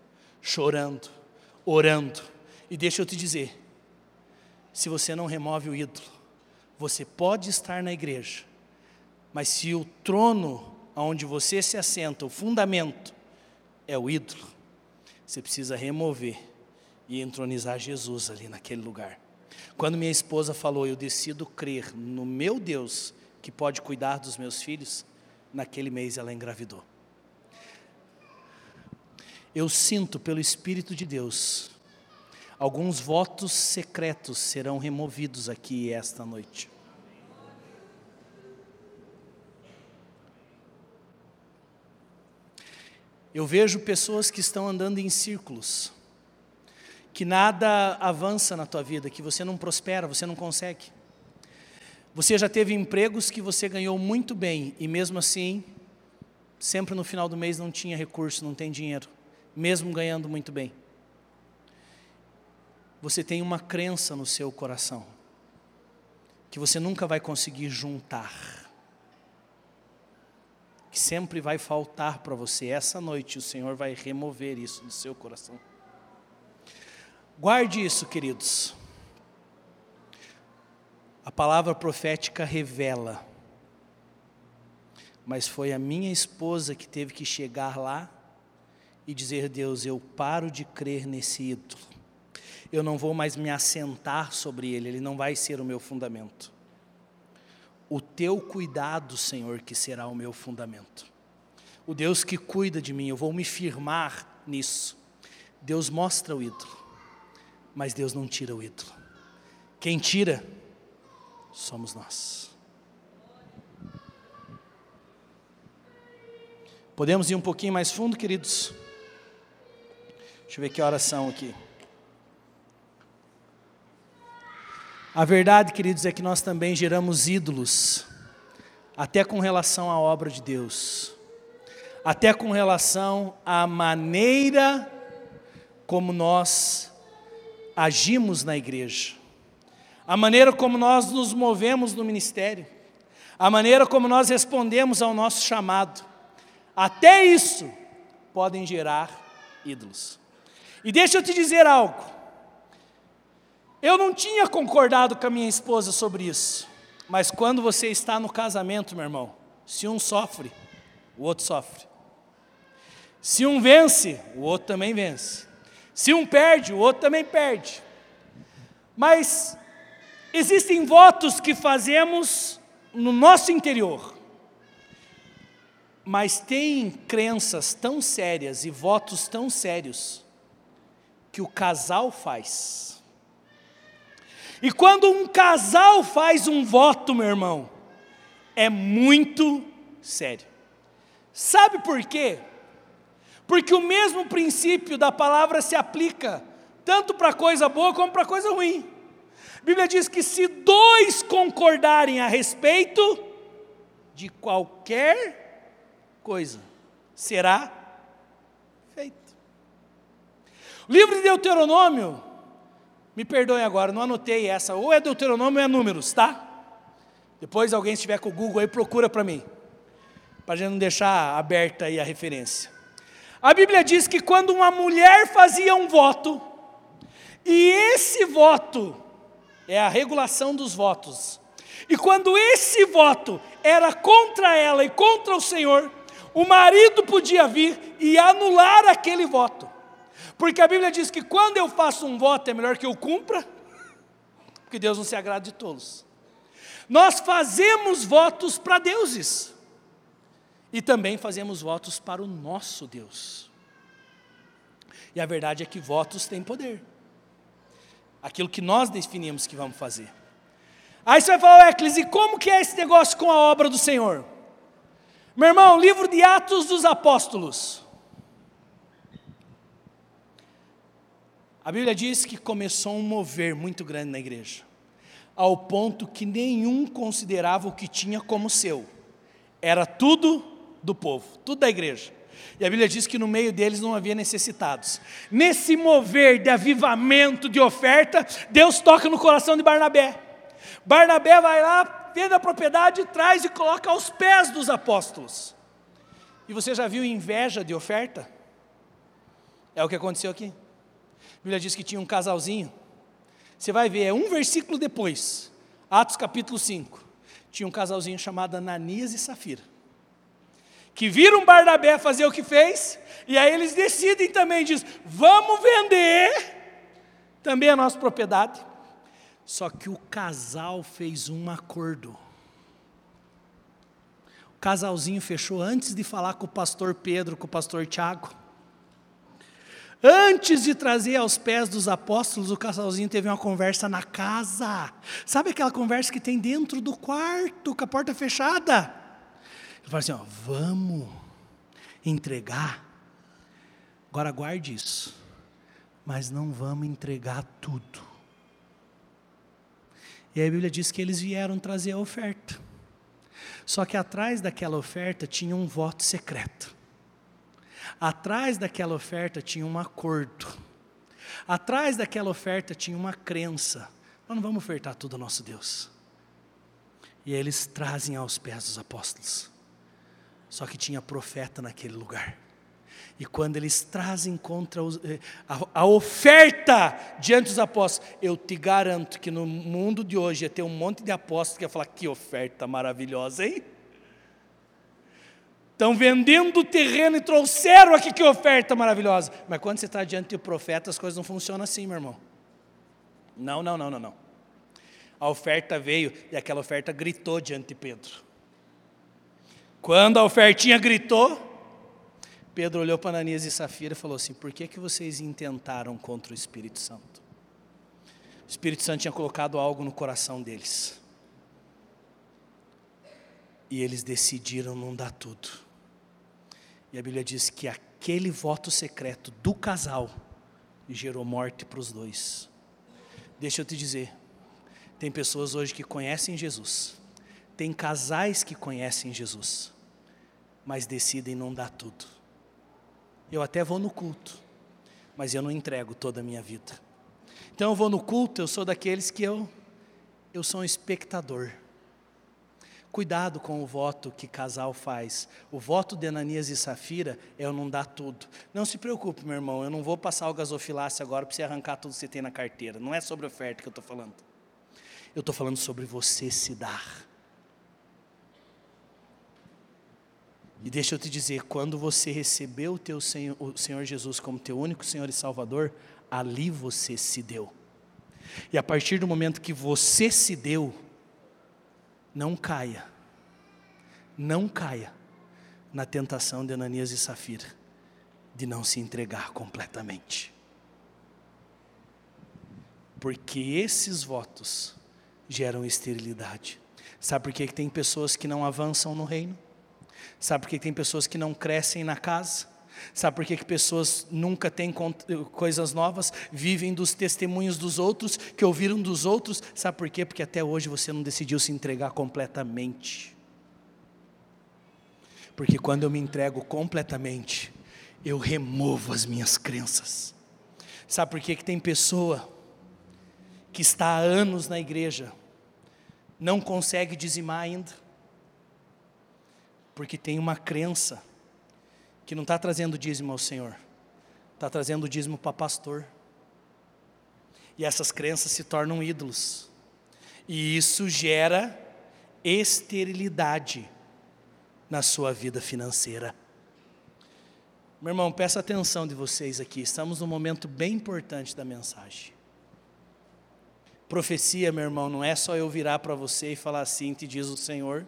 chorando, orando. E deixa eu te dizer: se você não remove o ídolo, você pode estar na igreja, mas se o trono onde você se assenta, o fundamento, é o ídolo, você precisa remover e entronizar Jesus ali naquele lugar. Quando minha esposa falou, eu decido crer no meu Deus que pode cuidar dos meus filhos, naquele mês ela engravidou. eu sinto pelo Espírito de Deus, alguns votos secretos serão removidos aqui esta noite. Eu vejo pessoas que estão andando em círculos, que nada avança na tua vida, que você não prospera, você não consegue. Você já teve empregos que você ganhou muito bem e mesmo assim, sempre no final do mês não tinha recurso, não tem dinheiro, mesmo ganhando muito bem. Você tem uma crença no seu coração que você nunca vai conseguir juntar que sempre vai faltar para você. Essa noite o Senhor vai remover isso do seu coração. Guarde isso, queridos. A palavra profética revela. Mas foi a minha esposa que teve que chegar lá e dizer: Deus, eu paro de crer nesse ídolo. Eu não vou mais me assentar sobre ele, ele não vai ser o meu fundamento o teu cuidado, Senhor, que será o meu fundamento. O Deus que cuida de mim, eu vou me firmar nisso. Deus mostra o ídolo, mas Deus não tira o ídolo. Quem tira, somos nós. Podemos ir um pouquinho mais fundo, queridos? Deixa eu ver que horas são aqui. A verdade, queridos, é que nós também geramos ídolos, até com relação à obra de Deus, até com relação à maneira como nós agimos na igreja, a maneira como nós nos movemos no ministério, a maneira como nós respondemos ao nosso chamado, até isso podem gerar ídolos. E deixa eu te dizer algo. Eu não tinha concordado com a minha esposa sobre isso, mas quando você está no casamento, meu irmão, se um sofre, o outro sofre. Se um vence, o outro também vence. Se um perde, o outro também perde. Mas existem votos que fazemos no nosso interior. Mas tem crenças tão sérias e votos tão sérios que o casal faz e quando um casal faz um voto, meu irmão, é muito sério. Sabe por quê? Porque o mesmo princípio da palavra se aplica tanto para coisa boa como para coisa ruim. A Bíblia diz que se dois concordarem a respeito de qualquer coisa, será feito. O livro de Deuteronômio me perdoem agora, não anotei essa. Ou é Deuteronômio ou é Números, tá? Depois alguém estiver com o Google aí, procura para mim. Para a gente não deixar aberta aí a referência. A Bíblia diz que quando uma mulher fazia um voto, e esse voto é a regulação dos votos, e quando esse voto era contra ela e contra o Senhor, o marido podia vir e anular aquele voto. Porque a Bíblia diz que quando eu faço um voto é melhor que eu cumpra, porque Deus não se agrada de tolos. Nós fazemos votos para deuses e também fazemos votos para o nosso Deus. E a verdade é que votos têm poder. Aquilo que nós definimos que vamos fazer. Aí você vai falar, Eclis, e como que é esse negócio com a obra do Senhor? Meu irmão, livro de Atos dos Apóstolos. A Bíblia diz que começou um mover muito grande na igreja, ao ponto que nenhum considerava o que tinha como seu, era tudo do povo, tudo da igreja. E a Bíblia diz que no meio deles não havia necessitados. Nesse mover de avivamento, de oferta, Deus toca no coração de Barnabé. Barnabé vai lá, vende a propriedade, traz e coloca aos pés dos apóstolos. E você já viu inveja de oferta? É o que aconteceu aqui. Bíblia diz que tinha um casalzinho. Você vai ver, é um versículo depois, Atos capítulo 5. Tinha um casalzinho chamado Ananias e Safira. Que viram Barnabé fazer o que fez, e aí eles decidem também, diz, vamos vender também a nossa propriedade. Só que o casal fez um acordo. O casalzinho fechou antes de falar com o pastor Pedro, com o pastor Tiago. Antes de trazer aos pés dos apóstolos, o casalzinho teve uma conversa na casa. Sabe aquela conversa que tem dentro do quarto, com a porta fechada? Ele fala assim: ó, vamos entregar. Agora guarde isso. Mas não vamos entregar tudo. E a Bíblia diz que eles vieram trazer a oferta. Só que atrás daquela oferta tinha um voto secreto. Atrás daquela oferta tinha um acordo. Atrás daquela oferta tinha uma crença. Nós não vamos ofertar tudo ao nosso Deus. E eles trazem aos pés dos apóstolos. Só que tinha profeta naquele lugar. E quando eles trazem contra os, eh, a, a, oferta diante dos apóstolos, eu te garanto que no mundo de hoje ia ter um monte de apóstolos que ia falar: que oferta maravilhosa, hein? Estão vendendo o terreno e trouxeram aqui que oferta maravilhosa. Mas quando você está diante do profeta, as coisas não funcionam assim, meu irmão. Não, não, não, não, não. A oferta veio e aquela oferta gritou diante de Pedro. Quando a ofertinha gritou, Pedro olhou para Ananias e Safira e falou assim: Por que, que vocês intentaram contra o Espírito Santo? O Espírito Santo tinha colocado algo no coração deles. E eles decidiram não dar tudo. E a Bíblia diz que aquele voto secreto do casal gerou morte para os dois. Deixa eu te dizer, tem pessoas hoje que conhecem Jesus, tem casais que conhecem Jesus, mas decidem não dar tudo. Eu até vou no culto, mas eu não entrego toda a minha vida. Então eu vou no culto, eu sou daqueles que eu eu sou um espectador. Cuidado com o voto que casal faz. O voto de Ananias e Safira é eu não dar tudo. Não se preocupe, meu irmão, eu não vou passar o gasofilácio agora para você arrancar tudo que você tem na carteira. Não é sobre oferta que eu estou falando. Eu estou falando sobre você se dar. E deixa eu te dizer, quando você recebeu o, teu Senhor, o Senhor Jesus como teu único Senhor e Salvador, ali você se deu. E a partir do momento que você se deu, não caia, não caia na tentação de Ananias e Safira, de não se entregar completamente. Porque esses votos geram esterilidade. Sabe por que tem pessoas que não avançam no reino? Sabe por que tem pessoas que não crescem na casa? Sabe por que, que pessoas nunca têm coisas novas, vivem dos testemunhos dos outros, que ouviram dos outros? Sabe por quê? Porque até hoje você não decidiu se entregar completamente. Porque quando eu me entrego completamente, eu removo as minhas crenças. Sabe por que, que tem pessoa que está há anos na igreja, não consegue dizimar ainda? Porque tem uma crença que não está trazendo dízimo ao Senhor, está trazendo dízimo para pastor. E essas crenças se tornam ídolos. E isso gera esterilidade na sua vida financeira. Meu irmão, peço atenção de vocês aqui, estamos num momento bem importante da mensagem. Profecia, meu irmão, não é só eu virar para você e falar assim, te diz o Senhor,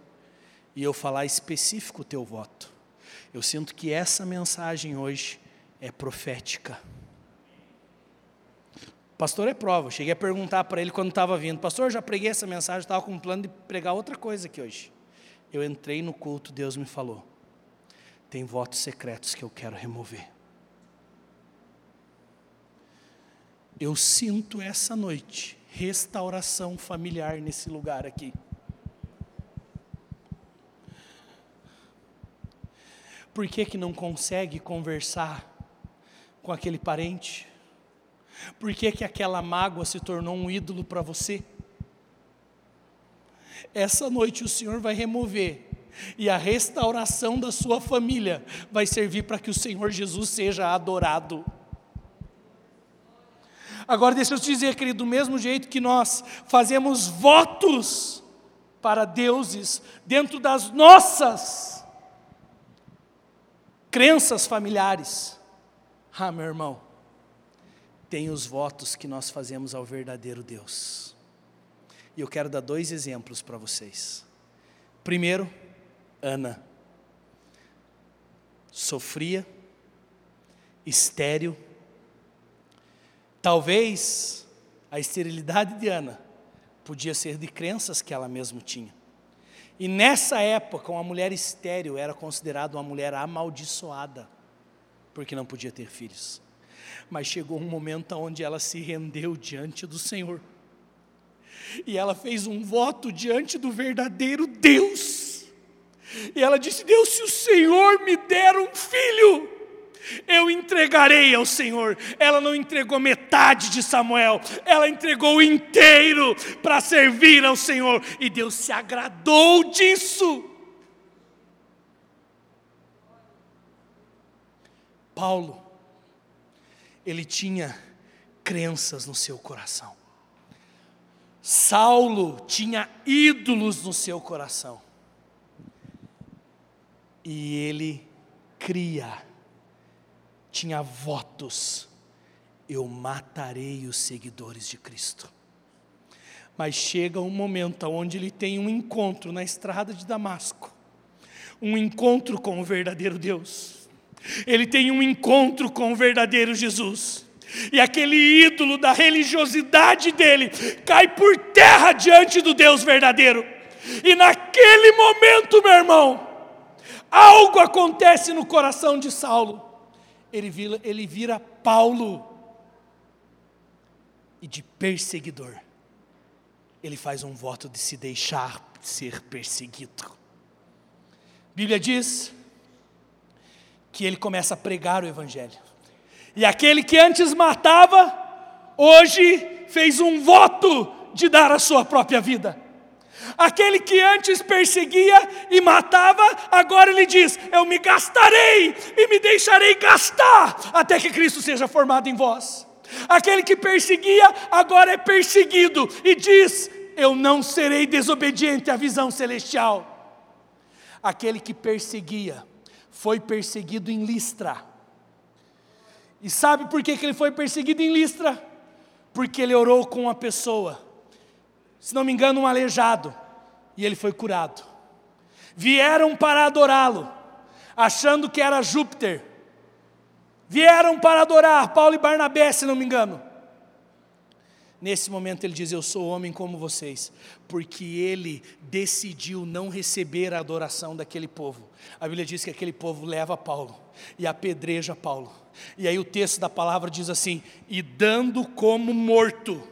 e eu falar específico o teu voto. Eu sinto que essa mensagem hoje é profética. Pastor é prova. Cheguei a perguntar para ele quando estava vindo: Pastor, já preguei essa mensagem, estava com um plano de pregar outra coisa aqui hoje. Eu entrei no culto, Deus me falou: Tem votos secretos que eu quero remover. Eu sinto essa noite restauração familiar nesse lugar aqui. Por que, que não consegue conversar com aquele parente? Por que, que aquela mágoa se tornou um ídolo para você? Essa noite o Senhor vai remover, e a restauração da sua família vai servir para que o Senhor Jesus seja adorado. Agora, deixa eu te dizer, querido, do mesmo jeito que nós fazemos votos para deuses dentro das nossas crenças familiares. Ah, meu irmão, tem os votos que nós fazemos ao verdadeiro Deus. E eu quero dar dois exemplos para vocês. Primeiro, Ana. Sofria, estéril, Talvez a esterilidade de Ana podia ser de crenças que ela mesma tinha. E nessa época, uma mulher estéril era considerada uma mulher amaldiçoada, porque não podia ter filhos. Mas chegou um momento onde ela se rendeu diante do Senhor. E ela fez um voto diante do verdadeiro Deus. E ela disse: Deus, se o Senhor me der um filho, eu entregarei ao Senhor. Ela não entregou metade de Samuel, ela entregou o inteiro para servir ao Senhor, e Deus se agradou disso. Paulo, ele tinha crenças no seu coração. Saulo tinha ídolos no seu coração. E ele cria tinha votos: eu matarei os seguidores de Cristo. Mas chega um momento onde ele tem um encontro na estrada de Damasco um encontro com o verdadeiro Deus. Ele tem um encontro com o verdadeiro Jesus. E aquele ídolo da religiosidade dele cai por terra diante do Deus verdadeiro. E naquele momento, meu irmão, algo acontece no coração de Saulo ele vira, ele vira Paulo. E de perseguidor, ele faz um voto de se deixar ser perseguido. Bíblia diz que ele começa a pregar o Evangelho. E aquele que antes matava, hoje fez um voto de dar a sua própria vida. Aquele que antes perseguia e matava, agora ele diz: Eu me gastarei e me deixarei gastar até que Cristo seja formado em vós. Aquele que perseguia, agora é perseguido e diz: Eu não serei desobediente à visão celestial. Aquele que perseguia, foi perseguido em Listra. E sabe por que ele foi perseguido em Listra? Porque ele orou com uma pessoa se não me engano, um aleijado, e ele foi curado. Vieram para adorá-lo, achando que era Júpiter. Vieram para adorar Paulo e Barnabé, se não me engano. Nesse momento ele diz: Eu sou homem como vocês, porque ele decidiu não receber a adoração daquele povo. A Bíblia diz que aquele povo leva Paulo e apedreja Paulo. E aí o texto da palavra diz assim: E dando como morto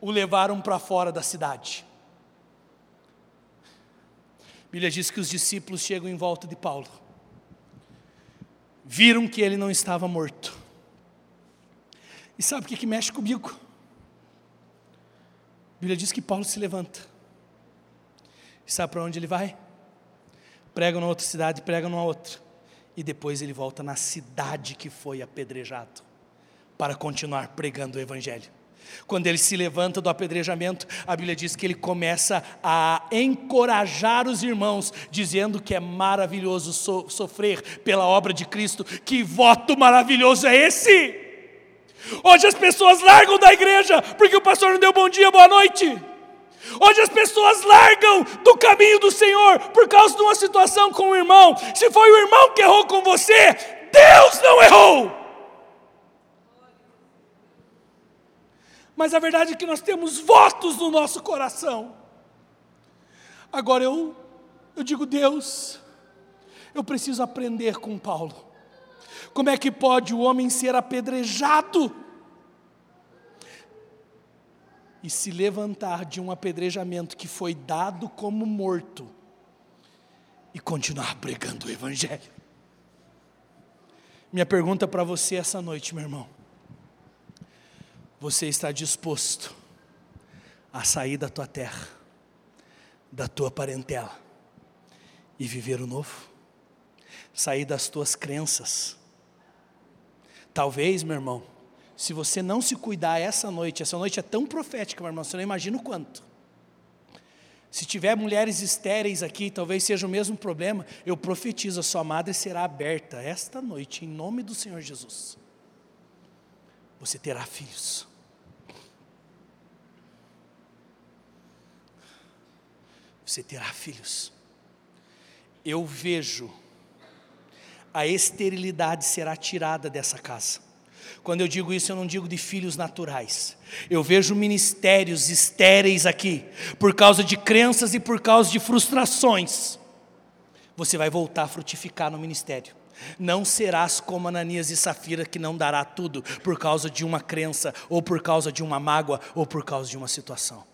o levaram para fora da cidade. A Bíblia diz que os discípulos chegam em volta de Paulo, viram que ele não estava morto. E sabe o que, que mexe comigo? A Bíblia diz que Paulo se levanta. E sabe para onde ele vai? Prega numa outra cidade, prega numa outra. E depois ele volta na cidade que foi apedrejado, para continuar pregando o Evangelho. Quando ele se levanta do apedrejamento, a Bíblia diz que ele começa a encorajar os irmãos, dizendo que é maravilhoso so sofrer pela obra de Cristo. Que voto maravilhoso é esse? Hoje as pessoas largam da igreja porque o pastor não deu bom dia, boa noite. Hoje as pessoas largam do caminho do Senhor por causa de uma situação com o irmão. Se foi o irmão que errou com você, Deus não errou. Mas a verdade é que nós temos votos no nosso coração. Agora eu, eu digo, Deus, eu preciso aprender com Paulo. Como é que pode o homem ser apedrejado e se levantar de um apedrejamento que foi dado como morto e continuar pregando o Evangelho? Minha pergunta para você essa noite, meu irmão você está disposto a sair da tua terra, da tua parentela e viver o novo? Sair das tuas crenças. Talvez, meu irmão, se você não se cuidar essa noite, essa noite é tão profética, meu irmão, você não imagina o quanto. Se tiver mulheres estéreis aqui, talvez seja o mesmo problema. Eu profetizo, a sua madre será aberta esta noite, em nome do Senhor Jesus. Você terá filhos. Você terá filhos. Eu vejo a esterilidade será tirada dessa casa. Quando eu digo isso, eu não digo de filhos naturais. Eu vejo ministérios estéreis aqui, por causa de crenças e por causa de frustrações. Você vai voltar a frutificar no ministério. Não serás como Ananias e Safira, que não dará tudo por causa de uma crença, ou por causa de uma mágoa, ou por causa de uma situação.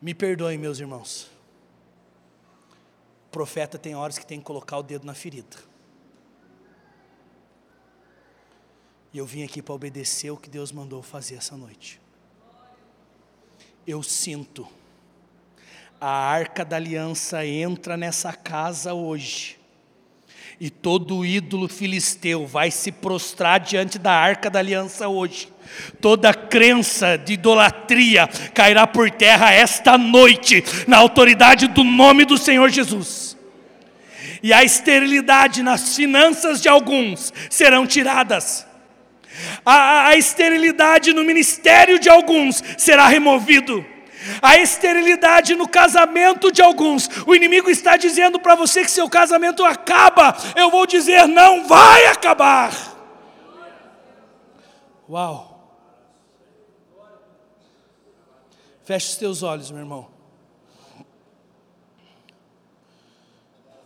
Me perdoem, meus irmãos. O profeta tem horas que tem que colocar o dedo na ferida. E eu vim aqui para obedecer o que Deus mandou fazer essa noite. Eu sinto, a arca da aliança entra nessa casa hoje, e todo ídolo filisteu vai se prostrar diante da arca da aliança hoje. Toda crença de idolatria cairá por terra esta noite, na autoridade do nome do Senhor Jesus. E a esterilidade nas finanças de alguns serão tiradas a, a esterilidade no ministério de alguns será removido. A esterilidade no casamento de alguns. O inimigo está dizendo para você que seu casamento acaba. Eu vou dizer, não vai acabar. Uau. Feche os teus olhos, meu irmão.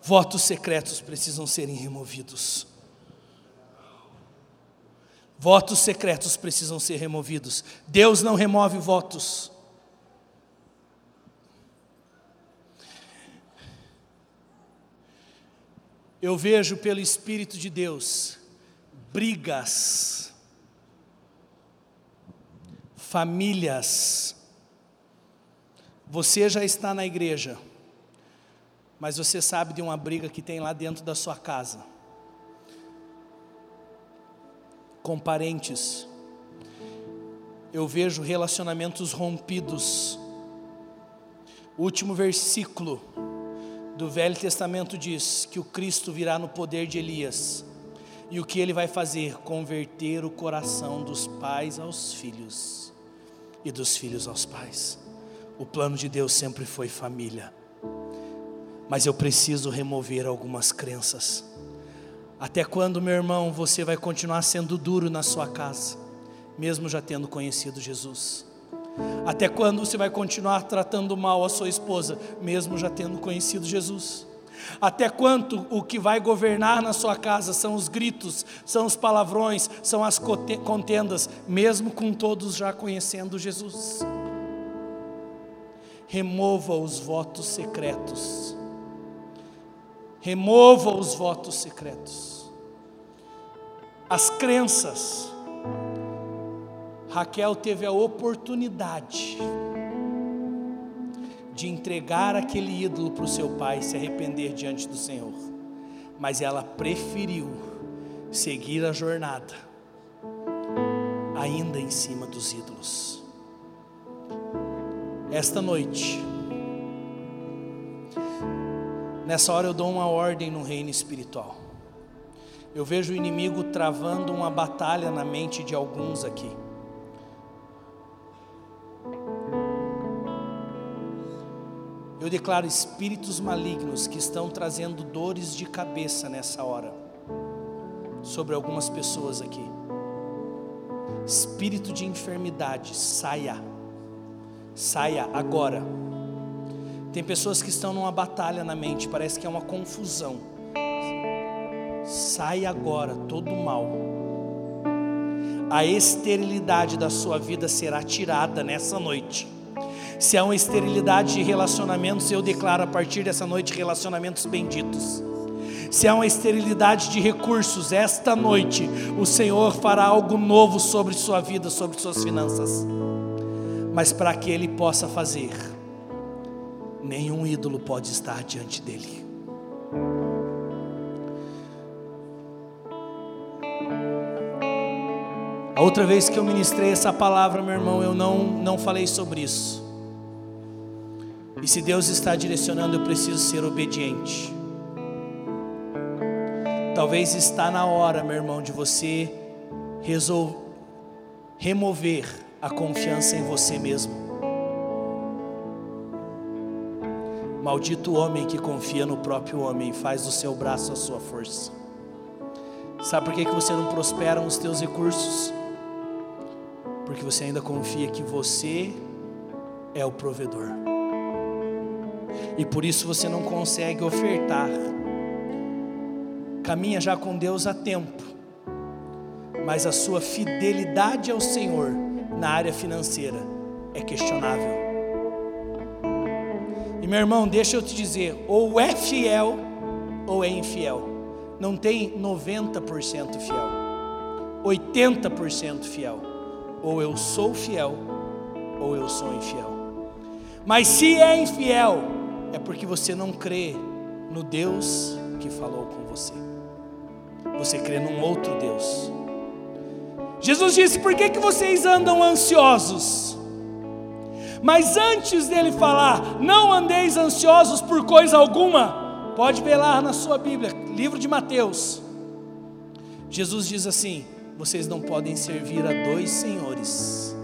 Votos secretos precisam serem removidos. Votos secretos precisam ser removidos. Deus não remove votos. Eu vejo pelo Espírito de Deus brigas, famílias. Você já está na igreja, mas você sabe de uma briga que tem lá dentro da sua casa com parentes. Eu vejo relacionamentos rompidos. Último versículo do Velho Testamento diz que o Cristo virá no poder de Elias. E o que ele vai fazer? Converter o coração dos pais aos filhos e dos filhos aos pais. O plano de Deus sempre foi família. Mas eu preciso remover algumas crenças. Até quando, meu irmão, você vai continuar sendo duro na sua casa, mesmo já tendo conhecido Jesus? Até quando você vai continuar tratando mal a sua esposa, mesmo já tendo conhecido Jesus? Até quanto o que vai governar na sua casa são os gritos, são os palavrões, são as contendas, mesmo com todos já conhecendo Jesus? Remova os votos secretos. Remova os votos secretos as crenças. Raquel teve a oportunidade de entregar aquele ídolo para o seu pai se arrepender diante do Senhor, mas ela preferiu seguir a jornada, ainda em cima dos ídolos. Esta noite, nessa hora eu dou uma ordem no reino espiritual. Eu vejo o inimigo travando uma batalha na mente de alguns aqui. Eu declaro espíritos malignos que estão trazendo dores de cabeça nessa hora sobre algumas pessoas aqui. Espírito de enfermidade, saia. Saia agora. Tem pessoas que estão numa batalha na mente, parece que é uma confusão sai agora todo mal. A esterilidade da sua vida será tirada nessa noite. Se há uma esterilidade de relacionamentos, eu declaro a partir dessa noite relacionamentos benditos. Se há uma esterilidade de recursos, esta noite o Senhor fará algo novo sobre sua vida, sobre suas finanças. Mas para que Ele possa fazer, nenhum ídolo pode estar diante dele. A outra vez que eu ministrei essa palavra, meu irmão, eu não, não falei sobre isso. E se Deus está direcionando, eu preciso ser obediente. Talvez está na hora, meu irmão, de você resolver remover a confiança em você mesmo. Maldito homem que confia no próprio homem faz do seu braço a sua força. Sabe por que, que você não prospera nos teus recursos? Porque você ainda confia que você é o provedor. E por isso você não consegue ofertar. Caminha já com Deus há tempo, mas a sua fidelidade ao Senhor na área financeira é questionável. E meu irmão, deixa eu te dizer, ou é fiel ou é infiel. Não tem 90% fiel, 80% fiel. Ou eu sou fiel ou eu sou infiel. Mas se é infiel, é porque você não crê no Deus que falou com você. Você crê num outro Deus. Jesus disse: Por que, que vocês andam ansiosos? Mas antes dele falar, não andeis ansiosos por coisa alguma, pode ver lá na sua Bíblia, livro de Mateus. Jesus diz assim: vocês não podem servir a dois senhores.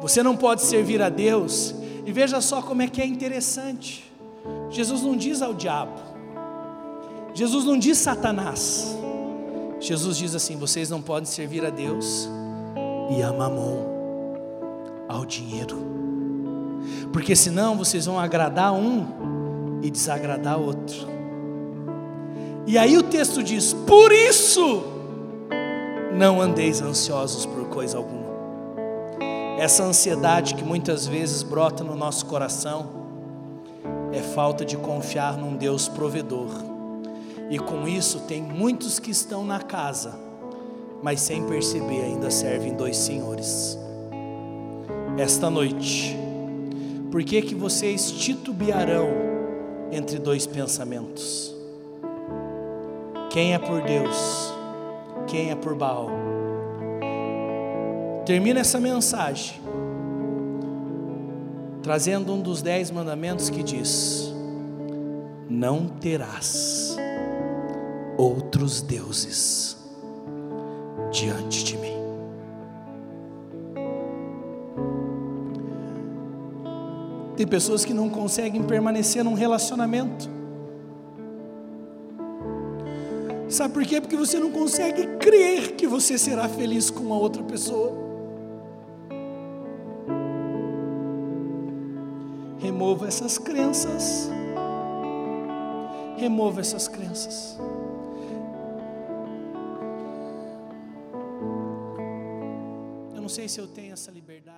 Você não pode servir a Deus, e veja só como é que é interessante. Jesus não diz ao diabo, Jesus não diz Satanás, Jesus diz assim: vocês não podem servir a Deus e a mamon ao dinheiro. Porque senão vocês vão agradar um e desagradar outro. E aí o texto diz: Por isso não andeis ansiosos por coisa alguma. Essa ansiedade que muitas vezes brota no nosso coração é falta de confiar num Deus provedor. E com isso tem muitos que estão na casa, mas sem perceber ainda servem dois senhores esta noite. Por que, que vocês titubearão entre dois pensamentos? Quem é por Deus? Quem é por Baal? Termina essa mensagem trazendo um dos dez mandamentos que diz: Não terás outros deuses diante de mim. Tem pessoas que não conseguem permanecer num relacionamento. Sabe por quê? Porque você não consegue crer que você será feliz com uma outra pessoa. Remova essas crenças. Remova essas crenças. Eu não sei se eu tenho essa liberdade.